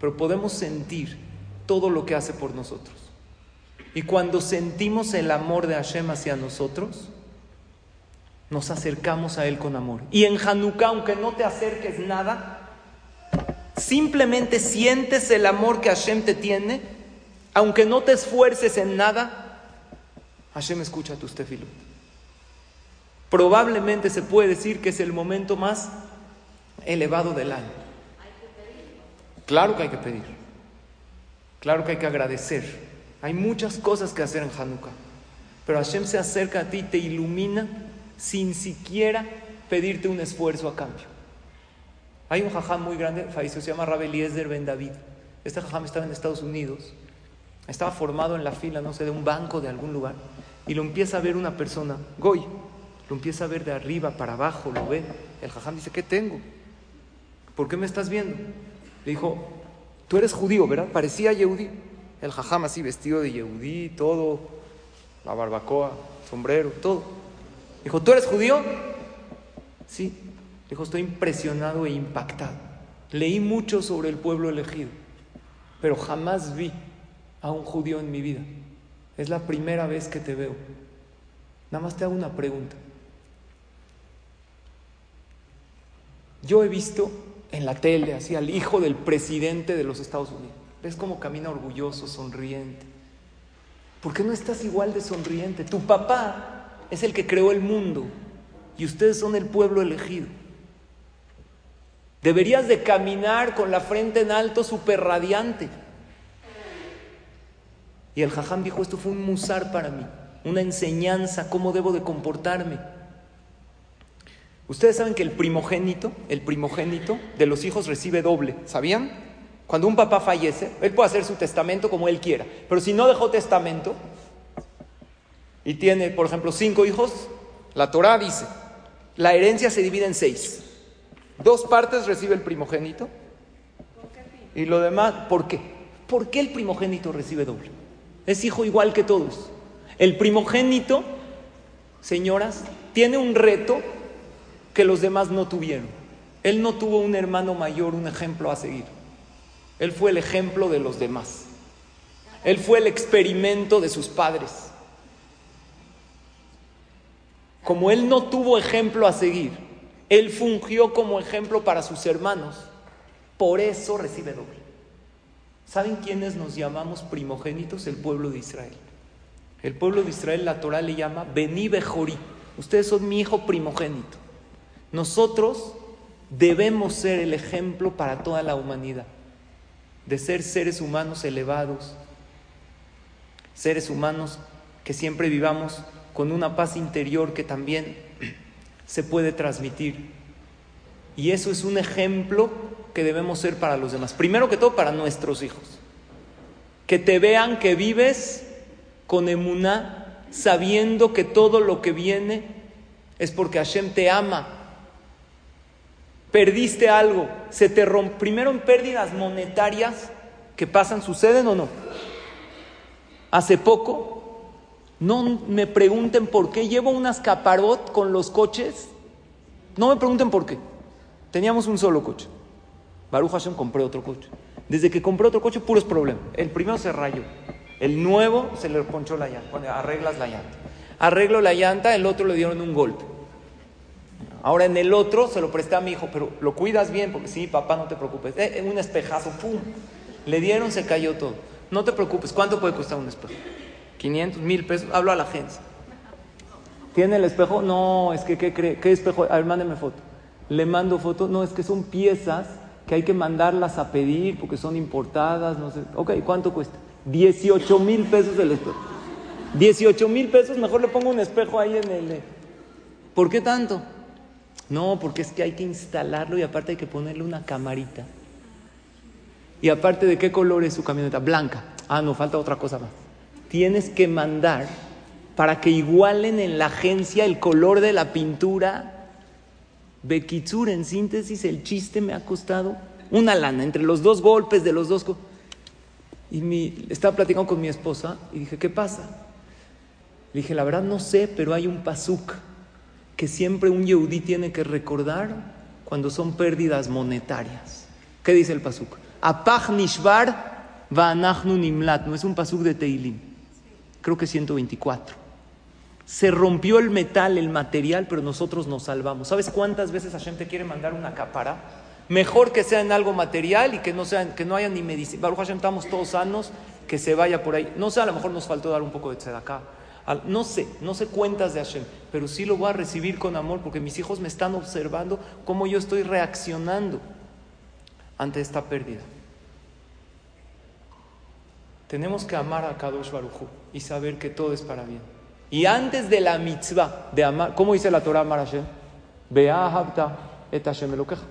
pero podemos sentir todo lo que hace por nosotros. Y cuando sentimos el amor de Hashem hacia nosotros, nos acercamos a Él con amor. Y en Hanukkah, aunque no te acerques nada, simplemente sientes el amor que Hashem te tiene, aunque no te esfuerces en nada, Hashem escucha tus tefilot. Probablemente se puede decir que es el momento más elevado del año. Claro que hay que pedir. Claro que hay que agradecer. Hay muchas cosas que hacer en Hanukkah. Pero Hashem se acerca a ti, te ilumina sin siquiera pedirte un esfuerzo a cambio. Hay un jajam muy grande, falleció, se llama Rabbi Eliezer Ben David. Este jajam estaba en Estados Unidos, estaba formado en la fila, no sé, de un banco de algún lugar, y lo empieza a ver una persona, Goy, lo empieza a ver de arriba para abajo, lo ve. El jajam dice, ¿qué tengo? ¿Por qué me estás viendo? Le dijo, tú eres judío, ¿verdad? Parecía Yehudí. El jajam así vestido de Yehudí, todo, la barbacoa, sombrero, todo. Dijo, ¿tú eres judío? Sí. Dijo, estoy impresionado e impactado. Leí mucho sobre el pueblo elegido, pero jamás vi a un judío en mi vida. Es la primera vez que te veo. Nada más te hago una pregunta. Yo he visto en la tele así al hijo del presidente de los Estados Unidos. ¿Ves cómo camina orgulloso, sonriente? ¿Por qué no estás igual de sonriente? Tu papá es el que creó el mundo y ustedes son el pueblo elegido. Deberías de caminar con la frente en alto, súper radiante. Y el jajam dijo, esto fue un musar para mí, una enseñanza, cómo debo de comportarme. Ustedes saben que el primogénito, el primogénito de los hijos recibe doble, ¿sabían? Cuando un papá fallece, él puede hacer su testamento como él quiera, pero si no dejó testamento y tiene, por ejemplo, cinco hijos, la Torah dice, la herencia se divide en seis. Dos partes recibe el primogénito y lo demás, ¿por qué? ¿Por qué el primogénito recibe doble? Es hijo igual que todos. El primogénito, señoras, tiene un reto que los demás no tuvieron. Él no tuvo un hermano mayor, un ejemplo a seguir. Él fue el ejemplo de los demás. Él fue el experimento de sus padres. Como él no tuvo ejemplo a seguir, él fungió como ejemplo para sus hermanos. Por eso recibe doble. ¿Saben quiénes nos llamamos primogénitos? El pueblo de Israel. El pueblo de Israel, la Torah le llama Bení Bejorí. Ustedes son mi hijo primogénito. Nosotros debemos ser el ejemplo para toda la humanidad, de ser seres humanos elevados, seres humanos que siempre vivamos con una paz interior que también se puede transmitir. Y eso es un ejemplo que debemos ser para los demás. Primero que todo para nuestros hijos. Que te vean que vives con emuná, sabiendo que todo lo que viene es porque Hashem te ama. Perdiste algo, se te rompe. Primero en pérdidas monetarias que pasan, ¿suceden o no? Hace poco, no me pregunten por qué llevo un ascaparot con los coches. No me pregunten por qué. Teníamos un solo coche. Baruch Hashem compré otro coche. Desde que compré otro coche, puros problemas. El primero se rayó. El nuevo se le ponchó la llanta. Bueno, arreglas la llanta. Arreglo la llanta, el otro le dieron un golpe. Ahora en el otro se lo presté a mi hijo, pero lo cuidas bien, porque sí, papá, no te preocupes. Eh, un espejazo, ¡pum! Le dieron, se cayó todo. No te preocupes, ¿cuánto puede costar un espejo? 500, mil pesos. Hablo a la agencia. ¿Tiene el espejo? No, es que, ¿qué cree? ¿Qué espejo? A ver, mándeme foto. Le mando foto. No, es que son piezas que hay que mandarlas a pedir porque son importadas, no sé. Ok, ¿cuánto cuesta? 18 mil pesos el espejo. 18 mil pesos, mejor le pongo un espejo ahí en el... ¿Por qué tanto? No, porque es que hay que instalarlo y aparte hay que ponerle una camarita. Y aparte de qué color es su camioneta? Blanca. Ah, no, falta otra cosa más. Tienes que mandar para que igualen en la agencia el color de la pintura Bekitsur, en síntesis, el chiste me ha costado una lana entre los dos golpes de los dos. Y mi, estaba platicando con mi esposa y dije, ¿qué pasa? Le dije, la verdad no sé, pero hay un pasuk que siempre un yehudí tiene que recordar cuando son pérdidas monetarias. ¿Qué dice el pasuk? Apach nishbar va'anachnu nimlat. No es un pasuk de Teilim. Creo que 124. Se rompió el metal, el material, pero nosotros nos salvamos. ¿Sabes cuántas veces Hashem te quiere mandar una capara? Mejor que sea en algo material y que no, sean, que no haya ni medicina. Baruch Hashem, estamos todos sanos, que se vaya por ahí. No sé, a lo mejor nos faltó dar un poco de tzedakah. No sé, no sé cuentas de Hashem, pero sí lo voy a recibir con amor porque mis hijos me están observando cómo yo estoy reaccionando ante esta pérdida. Tenemos que amar a Kadosh Baruchu y saber que todo es para bien. Y antes de la mitzvah de amar, ¿cómo dice la Torah amar a Hashem? Beahabta et Hashem elokeja.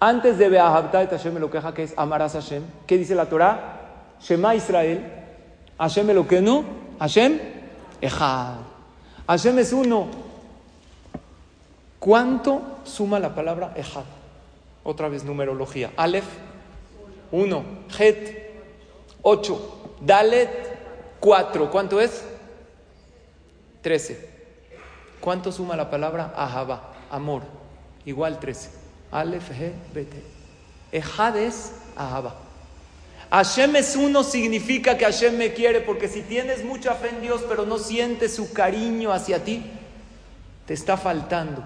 Antes de Beahabta et Hashem elokeja, que es amarás a Hashem, ¿qué dice la Torah? Shema Israel, Hashem elokenu, Hashem echad. Hashem es uno. ¿Cuánto suma la palabra echad? Otra vez numerología. Aleph, uno. Het, ocho. Dalet, cuatro. ¿Cuánto es? 13. ¿Cuánto suma la palabra ahaba? Amor. Igual 13. Aleph, He, Bete. Ejad es ahaba. Hashem es uno significa que Hashem me quiere, porque si tienes mucha fe en Dios pero no sientes su cariño hacia ti, te está faltando,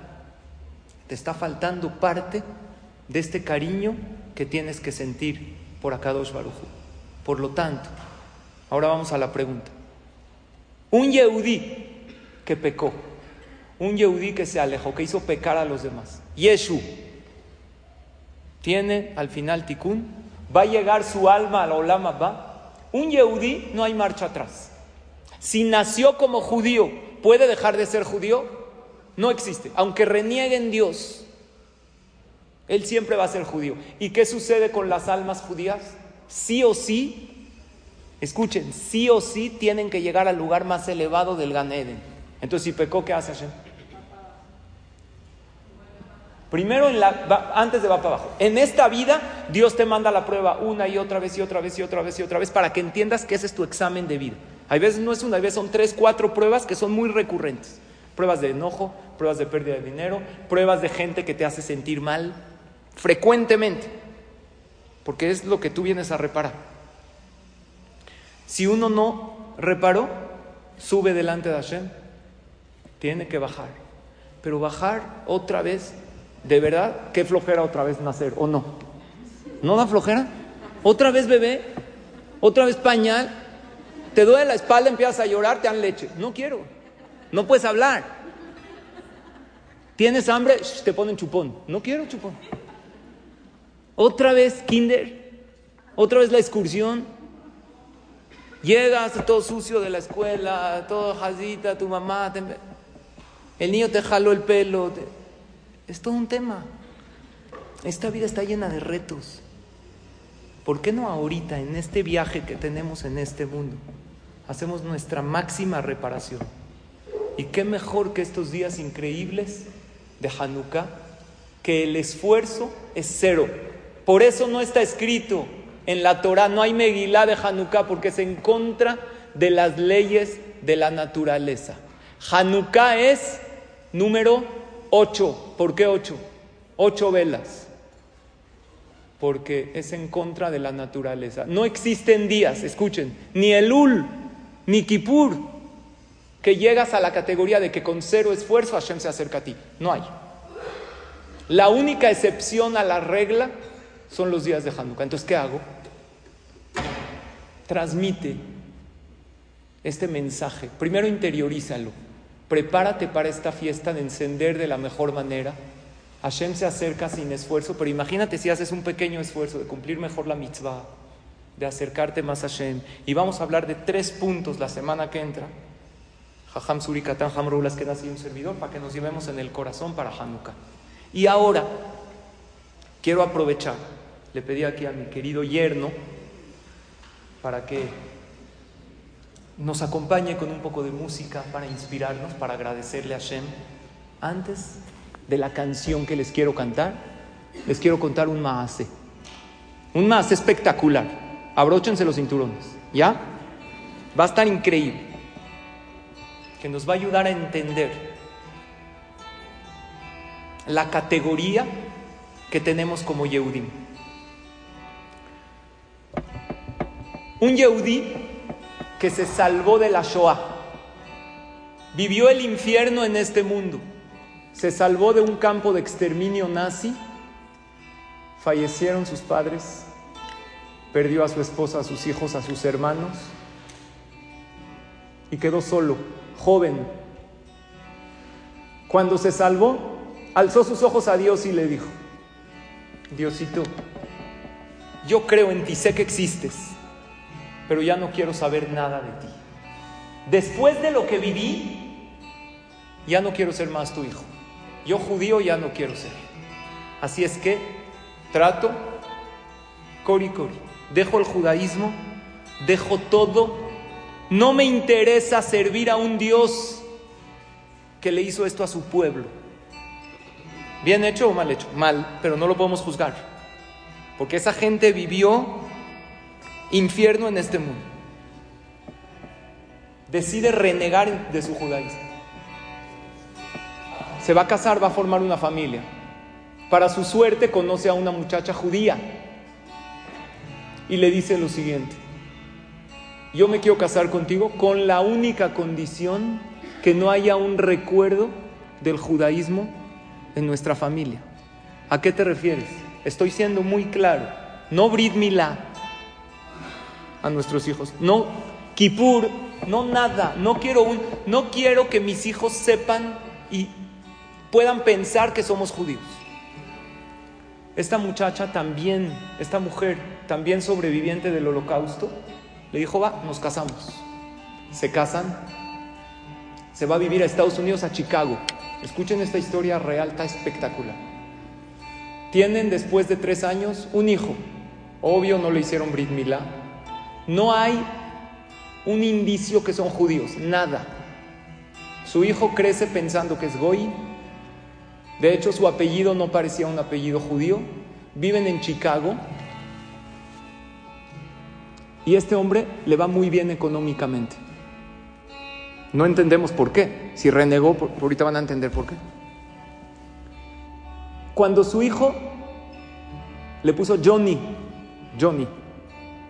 te está faltando parte de este cariño que tienes que sentir por Akadosh Baruj. Por lo tanto, ahora vamos a la pregunta. Un Yehudí que pecó, un Yehudí que se alejó, que hizo pecar a los demás, Yeshu, tiene al final tikkun, va a llegar su alma a la Olama va. Un Yehudí no hay marcha atrás. Si nació como judío, ¿puede dejar de ser judío? No existe. Aunque reniegue en Dios, él siempre va a ser judío. ¿Y qué sucede con las almas judías? Sí o sí, escuchen, sí o sí tienen que llegar al lugar más elevado del Gan Eden. Entonces, si pecó, ¿qué hace Hashem? Primero, antes de va para abajo. En esta vida, Dios te manda la prueba una y otra vez y otra vez y otra vez y otra vez para que entiendas que ese es tu examen de vida. Hay veces no es una, hay veces son tres, cuatro pruebas que son muy recurrentes. Pruebas de enojo, pruebas de pérdida de dinero, pruebas de gente que te hace sentir mal, frecuentemente, porque es lo que tú vienes a reparar. Si uno no reparó, sube delante de Hashem, tiene que bajar, pero bajar otra vez, de verdad, qué flojera otra vez nacer, ¿o no? ¿No da flojera? Otra vez bebé, otra vez pañal, te duele la espalda, empiezas a llorar, te dan leche. No quiero, no puedes hablar. ¿Tienes hambre? te ponen chupón. No quiero chupón. Otra vez kinder, otra vez la excursión. Llegas todo sucio de la escuela, todo jazita, tu mamá, el niño te jaló el pelo. Es todo un tema. Esta vida está llena de retos. ¿Por qué no ahorita, en este viaje que tenemos en este mundo, hacemos nuestra máxima reparación? ¿Y qué mejor que estos días increíbles de Hanukkah? Que el esfuerzo es cero. Por eso no está escrito en la Torah, no hay Megilá de Hanukkah, porque es en contra de las leyes de la naturaleza. Hanukkah es número 8. ¿Por qué 8? 8 velas. Porque es en contra de la naturaleza. No existen días, escuchen, ni Elul, ni Kippur, que llegas a la categoría de que con cero esfuerzo Hashem se acerca a ti. No hay. La única excepción a la regla son los días de Hanukkah. Entonces, ¿qué hago? Transmite este mensaje. Primero interiorízalo. Prepárate para esta fiesta de encender de la mejor manera. Hashem se acerca sin esfuerzo, pero imagínate si haces un pequeño esfuerzo de cumplir mejor la mitzvah, de acercarte más a Hashem. Y vamos a hablar de tres puntos la semana que entra. Jajam Surikatan Hamrulas que un servidor para que nos llevemos en el corazón para Hanukkah. Y ahora quiero aprovechar le pedí aquí a mi querido yerno para que nos acompañe con un poco de música para inspirarnos, para agradecerle a Shem. Antes de la canción que les quiero cantar, les quiero contar un maase. Un maase espectacular. Abróchense los cinturones, ¿ya? Va a estar increíble. Que nos va a ayudar a entender la categoría que tenemos como Yehudim. Un Yehudí que se salvó de la Shoah, vivió el infierno en este mundo, se salvó de un campo de exterminio nazi, fallecieron sus padres, perdió a su esposa, a sus hijos, a sus hermanos. Y quedó solo, joven. Cuando se salvó, alzó sus ojos a Dios y le dijo, Diosito, yo creo en ti, sé que existes pero ya no quiero saber nada de ti. Después de lo que viví, ya no quiero ser más tu hijo. Yo judío ya no quiero ser. Así es que trato, cori cori, dejo el judaísmo, dejo todo. No me interesa servir a un Dios que le hizo esto a su pueblo. ¿Bien hecho o mal hecho? Mal, pero no lo podemos juzgar. Porque esa gente vivió infierno en este mundo. Decide renegar de su judaísmo. Se va a casar, va a formar una familia. Para su suerte conoce a una muchacha judía. y le dice lo siguiente, yo me quiero casar contigo con la única condición que no haya un recuerdo del judaísmo en nuestra familia. ¿A qué te refieres? Estoy siendo muy claro. No Brit a nuestros hijos. No Kippur, no nada. No quiero, un, no quiero que mis hijos sepan y puedan pensar que somos judíos. Esta muchacha también, esta mujer también sobreviviente del holocausto, le dijo, va, nos casamos. Se casan, se va a vivir a Estados Unidos, a Chicago. Escuchen esta historia real, está espectacular. Tienen después de tres años un hijo. Obvio no le hicieron Brit Milá. No hay un indicio que son judíos, nada. Su hijo crece pensando que es Goy. De hecho, su apellido no parecía un apellido judío. Viven en Chicago. Y este hombre le va muy bien económicamente. No entendemos por qué. Si renegó, ahorita van a entender por qué. Cuando su hijo le puso Johnny, Johnny,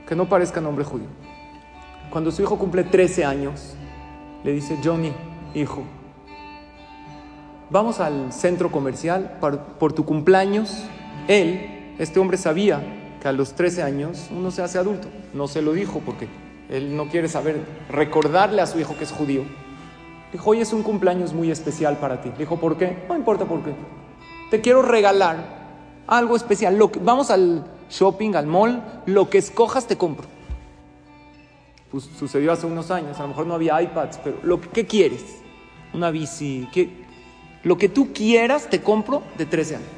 que no parezca nombre judío. Cuando su hijo cumple 13 años, le dice, Johnny, hijo, vamos al centro comercial por tu cumpleaños. Él, este hombre sabía que a los 13 años uno se hace adulto. No se lo dijo porque él no quiere saber, recordarle a su hijo que es judío. Dijo, hoy es un cumpleaños muy especial para ti. Dijo, ¿por qué? No importa por qué. Te quiero regalar algo especial. Lo vamos al shopping, al mall, lo que escojas te compro. Pues sucedió hace unos años, a lo mejor no había iPads, pero lo que, ¿qué quieres? Una bici, ¿qué? lo que tú quieras te compro de 13 años.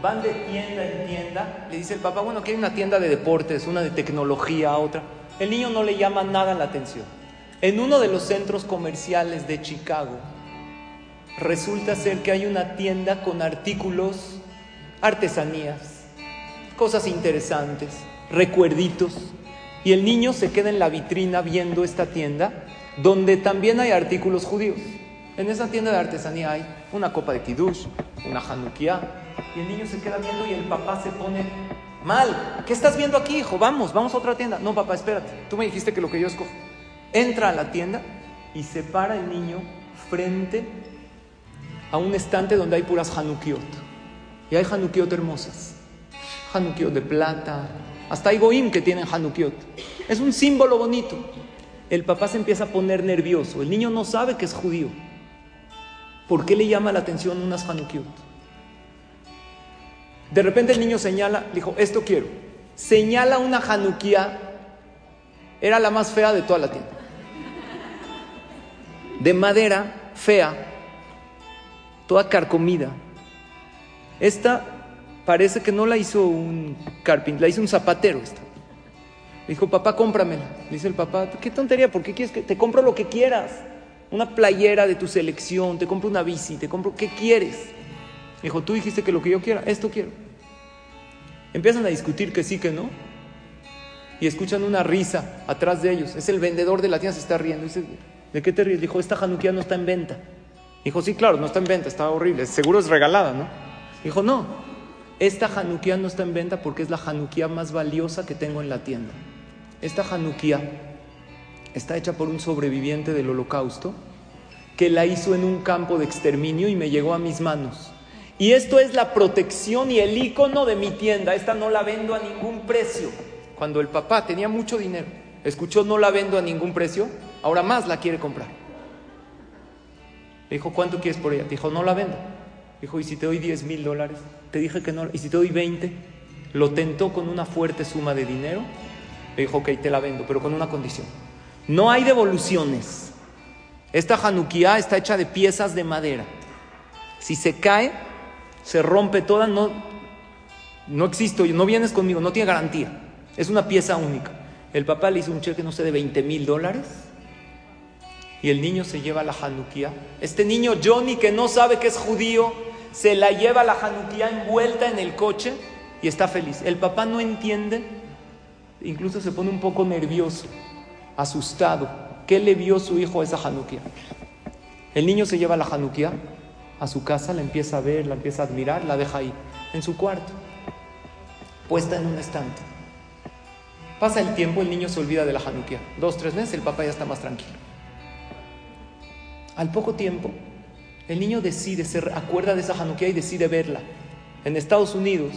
Van de tienda en tienda, le dice el papá, bueno, hay una tienda de deportes, una de tecnología, otra. El niño no le llama nada la atención. En uno de los centros comerciales de Chicago, resulta ser que hay una tienda con artículos, artesanías, cosas interesantes, recuerditos. Y el niño se queda en la vitrina viendo esta tienda, donde también hay artículos judíos. En esa tienda de artesanía hay una copa de kiddush, una hanukkah, y el niño se queda viendo y el papá se pone mal. ¿Qué estás viendo aquí, hijo? Vamos, vamos a otra tienda. No, papá, espérate. Tú me dijiste que lo que yo escojo. Entra a la tienda y se para el niño frente a un estante donde hay puras Hanukiot. Y hay Hanukiot hermosas. Hanukiot de plata. Hasta hay Goim que tienen Hanukiot. Es un símbolo bonito. El papá se empieza a poner nervioso. El niño no sabe que es judío. ¿Por qué le llama la atención unas Hanukiot? De repente el niño señala, dijo, esto quiero. Señala una Hanukia, era la más fea de toda la tienda. De madera, fea, toda carcomida. Esta parece que no la hizo un carpintero, la hizo un zapatero. Esta. dijo, papá, cómpramela. dice el papá, qué tontería, ¿por qué quieres que te compro lo que quieras? Una playera de tu selección, te compro una bici, te compro, ¿qué quieres? Dijo, tú dijiste que lo que yo quiera, esto quiero. Empiezan a discutir que sí, que no. Y escuchan una risa atrás de ellos. Es el vendedor de la tienda, se está riendo. Dice, ¿de qué te ríes? Dijo, esta Hanukkah no está en venta. Dijo, sí, claro, no está en venta, está horrible. Seguro es regalada, ¿no? Dijo, no, esta Hanukkah no está en venta porque es la Hanukkah más valiosa que tengo en la tienda. Esta Hanukkah está hecha por un sobreviviente del holocausto que la hizo en un campo de exterminio y me llegó a mis manos. Y esto es la protección y el icono de mi tienda. Esta no la vendo a ningún precio. Cuando el papá tenía mucho dinero, escuchó no la vendo a ningún precio, ahora más la quiere comprar. Le dijo, ¿cuánto quieres por ella? Dijo, no la vendo. Dijo, ¿y si te doy 10 mil dólares? Te dije que no. ¿Y si te doy 20? Lo tentó con una fuerte suma de dinero. Le dijo, ok, te la vendo, pero con una condición. No hay devoluciones. Esta Hanukkah está hecha de piezas de madera. Si se cae, se rompe toda, no, no existo, no vienes conmigo, no tiene garantía. Es una pieza única. El papá le hizo un cheque, no sé, de 20 mil dólares. Y el niño se lleva la Hanukkah. Este niño Johnny, que no sabe que es judío, se la lleva la Hanukkah envuelta en el coche y está feliz. El papá no entiende, incluso se pone un poco nervioso, asustado. ¿Qué le vio su hijo a esa Hanukkah? El niño se lleva la Hanukkah a su casa, la empieza a ver, la empieza a admirar, la deja ahí, en su cuarto, puesta en un estante. Pasa el tiempo, el niño se olvida de la Hanukkah. Dos, tres meses, el papá ya está más tranquilo. Al poco tiempo, el niño decide, se acuerda de esa Hanukkah y decide verla. En Estados Unidos,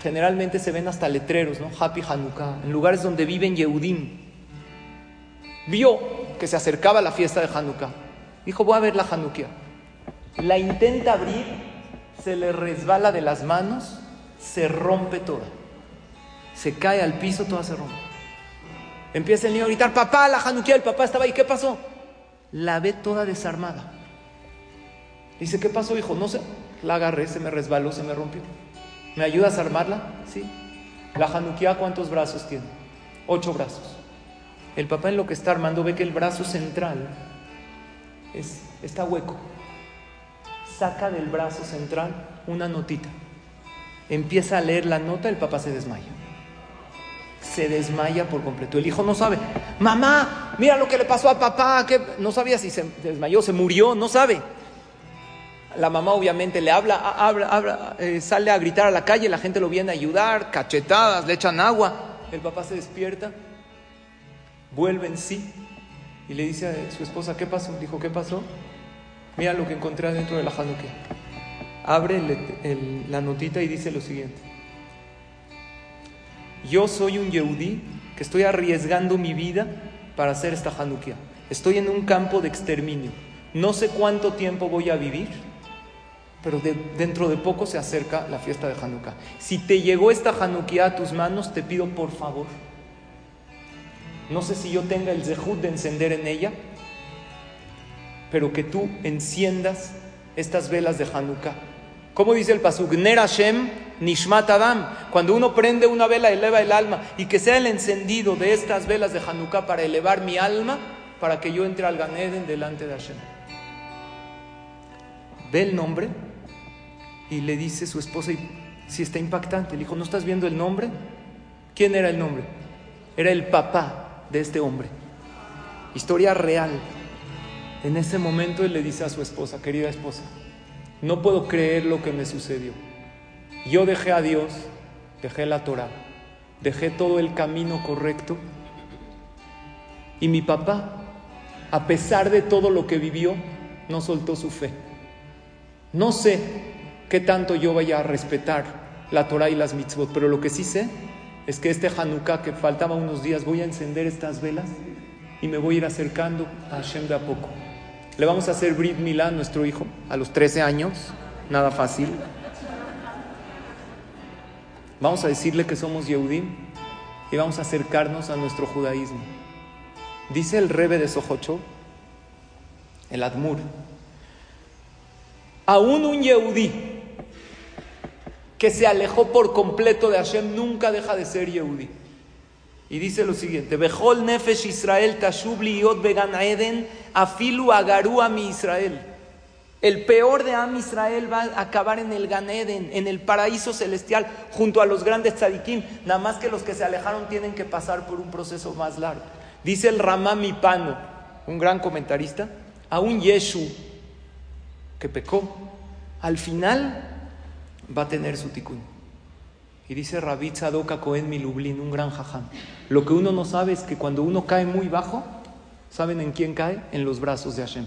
generalmente se ven hasta letreros, ¿no? Happy Hanukkah, en lugares donde viven Yehudim. Vio que se acercaba la fiesta de Hanukkah. Dijo, voy a ver la Hanukkah. La intenta abrir, se le resbala de las manos, se rompe toda. Se cae al piso, toda se rompe. Empieza el niño a gritar, papá, la Hanukkah, el papá estaba ahí, ¿qué pasó? La ve toda desarmada. Dice, ¿qué pasó, hijo? No sé. La agarré, se me resbaló, se me rompió. ¿Me ayudas a armarla? Sí. La Hanukkah, ¿cuántos brazos tiene? Ocho brazos. El papá en lo que está armando ve que el brazo central es, está hueco. Saca del brazo central una notita. Empieza a leer la nota, el papá se desmaya. Se desmaya por completo. El hijo no sabe. Mamá, mira lo que le pasó a papá. Que no sabía si se desmayó, se murió, no sabe. La mamá obviamente le habla, habla, eh, sale a gritar a la calle, la gente lo viene a ayudar, cachetadas, le echan agua. El papá se despierta, vuelve en sí y le dice a su esposa, ¿qué pasó? Dijo, ¿qué pasó? Mira lo que encontré dentro de la Hanukkah. Abre la notita y dice lo siguiente. Yo soy un Yehudí que estoy arriesgando mi vida para hacer esta Hanukkah. Estoy en un campo de exterminio. No sé cuánto tiempo voy a vivir pero dentro de poco se acerca la fiesta de Hanukkah. Si te llegó esta Hanukkah a tus manos, te pido por favor, no sé si yo tenga el zehut de encender en ella, pero que tú enciendas estas velas de Hanukkah. ¿Cómo dice el pasuk? Ner Hashem Nishmat Adam. Cuando uno prende una vela, eleva el alma. Y que sea el encendido de estas velas de Hanukkah para elevar mi alma, para que yo entre al Ganeden delante de Hashem. Ve el nombre y le dice su esposa, si está impactante, le dijo, ¿no estás viendo el nombre? ¿Quién era el nombre? Era el papá de este hombre. Historia real. En ese momento él le dice a su esposa, querida esposa, no puedo creer lo que me sucedió. Yo dejé a Dios, dejé la Torah, dejé todo el camino correcto y mi papá, a pesar de todo lo que vivió, no soltó su fe. No sé qué tanto yo vaya a respetar la Torah y las mitzvot, pero lo que sí sé es que este Hanukkah, que faltaba unos días, voy a encender estas velas y me voy a ir acercando a Hashem de a poco. Le vamos a hacer Brit Milá a nuestro hijo a los 13 años, nada fácil. Vamos a decirle que somos Yehudim y vamos a acercarnos a nuestro judaísmo. Dice el Rebe de Sojocho, el Admur, aún un Yehudí que se alejó por completo de Hashem nunca deja de ser Yehudi. Y dice lo siguiente: Bejol nefesh Israel tashubli began eden afilu agaru mi Israel. El peor de Am Israel va a acabar en el Gan Eden, en el paraíso celestial, junto a los grandes tzadikim. Nada más que los que se alejaron tienen que pasar por un proceso más largo. Dice el Ramá Mipano, un gran comentarista, a un Yeshu que pecó. Al final va a tener su tikkun. Y dice Rabbi Tzadok Cohen Milublin, un gran jajam. Lo que uno no sabe es que cuando uno cae muy bajo, ¿saben en quién cae? En los brazos de Hashem.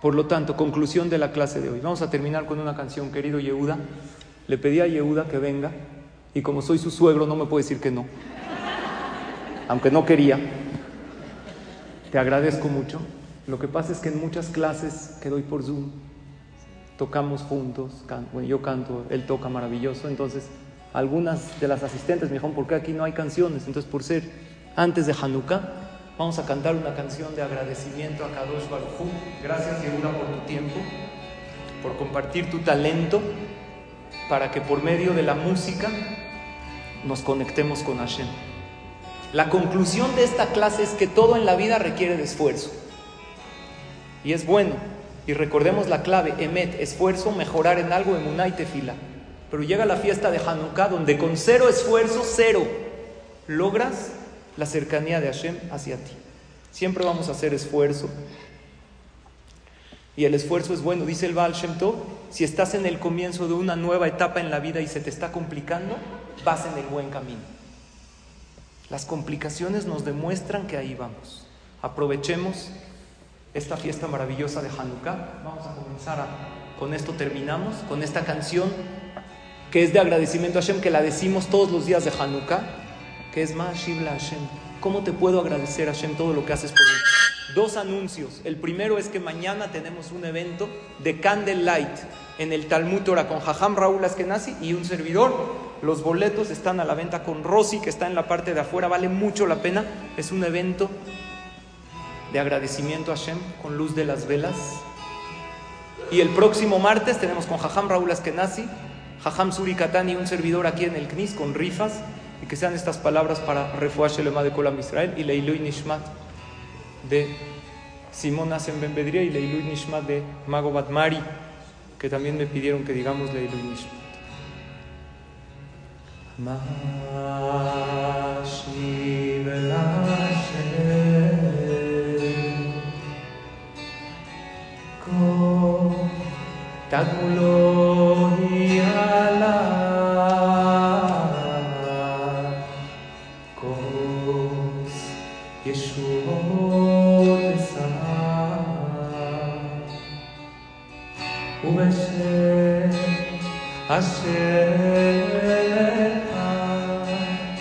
Por lo tanto, conclusión de la clase de hoy. Vamos a terminar con una canción, querido Yehuda. Le pedí a Yehuda que venga y como soy su suegro no me puede decir que no. Aunque no quería. Te agradezco mucho. Lo que pasa es que en muchas clases que doy por Zoom tocamos juntos, bueno, yo canto, él toca maravilloso, entonces algunas de las asistentes me dijeron, ¿por qué aquí no hay canciones? Entonces, por ser antes de Hanukkah, vamos a cantar una canción de agradecimiento a Kadosh Baruj Gracias, Yehuda, por tu tiempo, por compartir tu talento, para que por medio de la música nos conectemos con Hashem. La conclusión de esta clase es que todo en la vida requiere de esfuerzo. Y es bueno, y recordemos la clave, emet, esfuerzo, mejorar en algo, en una y tefila. Pero llega la fiesta de Hanukkah donde con cero esfuerzo, cero, logras la cercanía de Hashem hacia ti. Siempre vamos a hacer esfuerzo. Y el esfuerzo es bueno, dice el Baal Shem Tov, si estás en el comienzo de una nueva etapa en la vida y se te está complicando, vas en el buen camino. Las complicaciones nos demuestran que ahí vamos. Aprovechemos esta fiesta maravillosa de Hanukkah. Vamos a comenzar con esto terminamos, con esta canción que es de agradecimiento a Hashem, que la decimos todos los días de Hanukkah, que es más Shibla Hashem. ¿Cómo te puedo agradecer Hashem todo lo que haces por mí? Dos anuncios. El primero es que mañana tenemos un evento de Candlelight en el Talmud Torah con Jajam Raúl Askenazi y un servidor. Los boletos están a la venta con Rosy, que está en la parte de afuera, vale mucho la pena. Es un evento de agradecimiento a Hashem con luz de las velas. Y el próximo martes tenemos con Jajam Raúl Askenazi, Jajam Suri Katani y un servidor aquí en el CNIS con rifas. Y que sean estas palabras para Refuah Shelema de Kolam Israel y Leilui Nishmat de Simón Asen Benbedria y Leilui Nishmat de Mago Batmari, que también me pidieron que digamos Leilui Nishmat.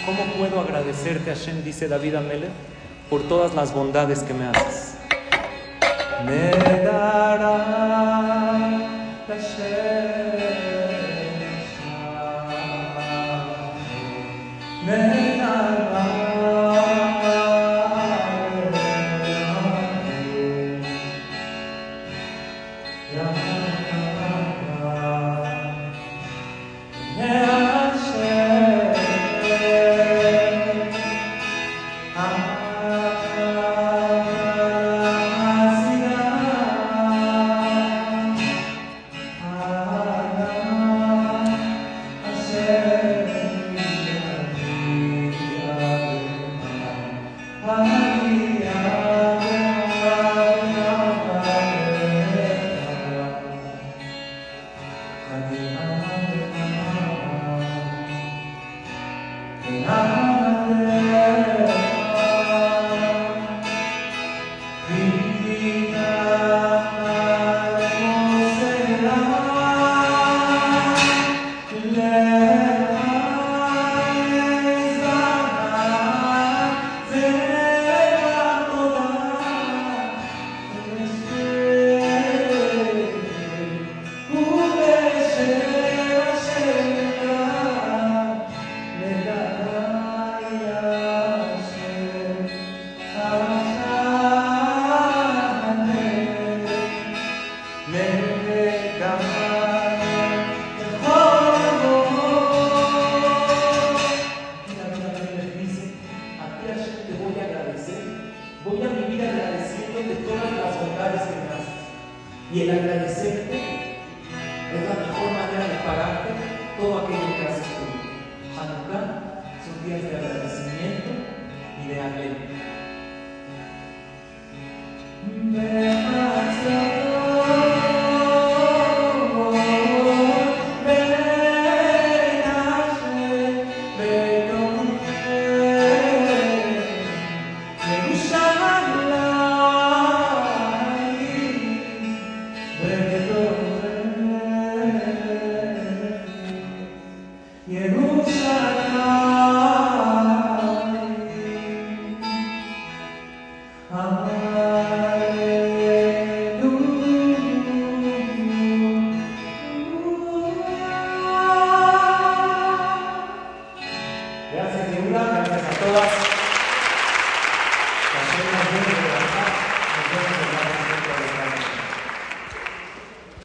¿Cómo puedo agradecerte, Hashem? Dice David Amele por todas las bondades que me haces. Me darás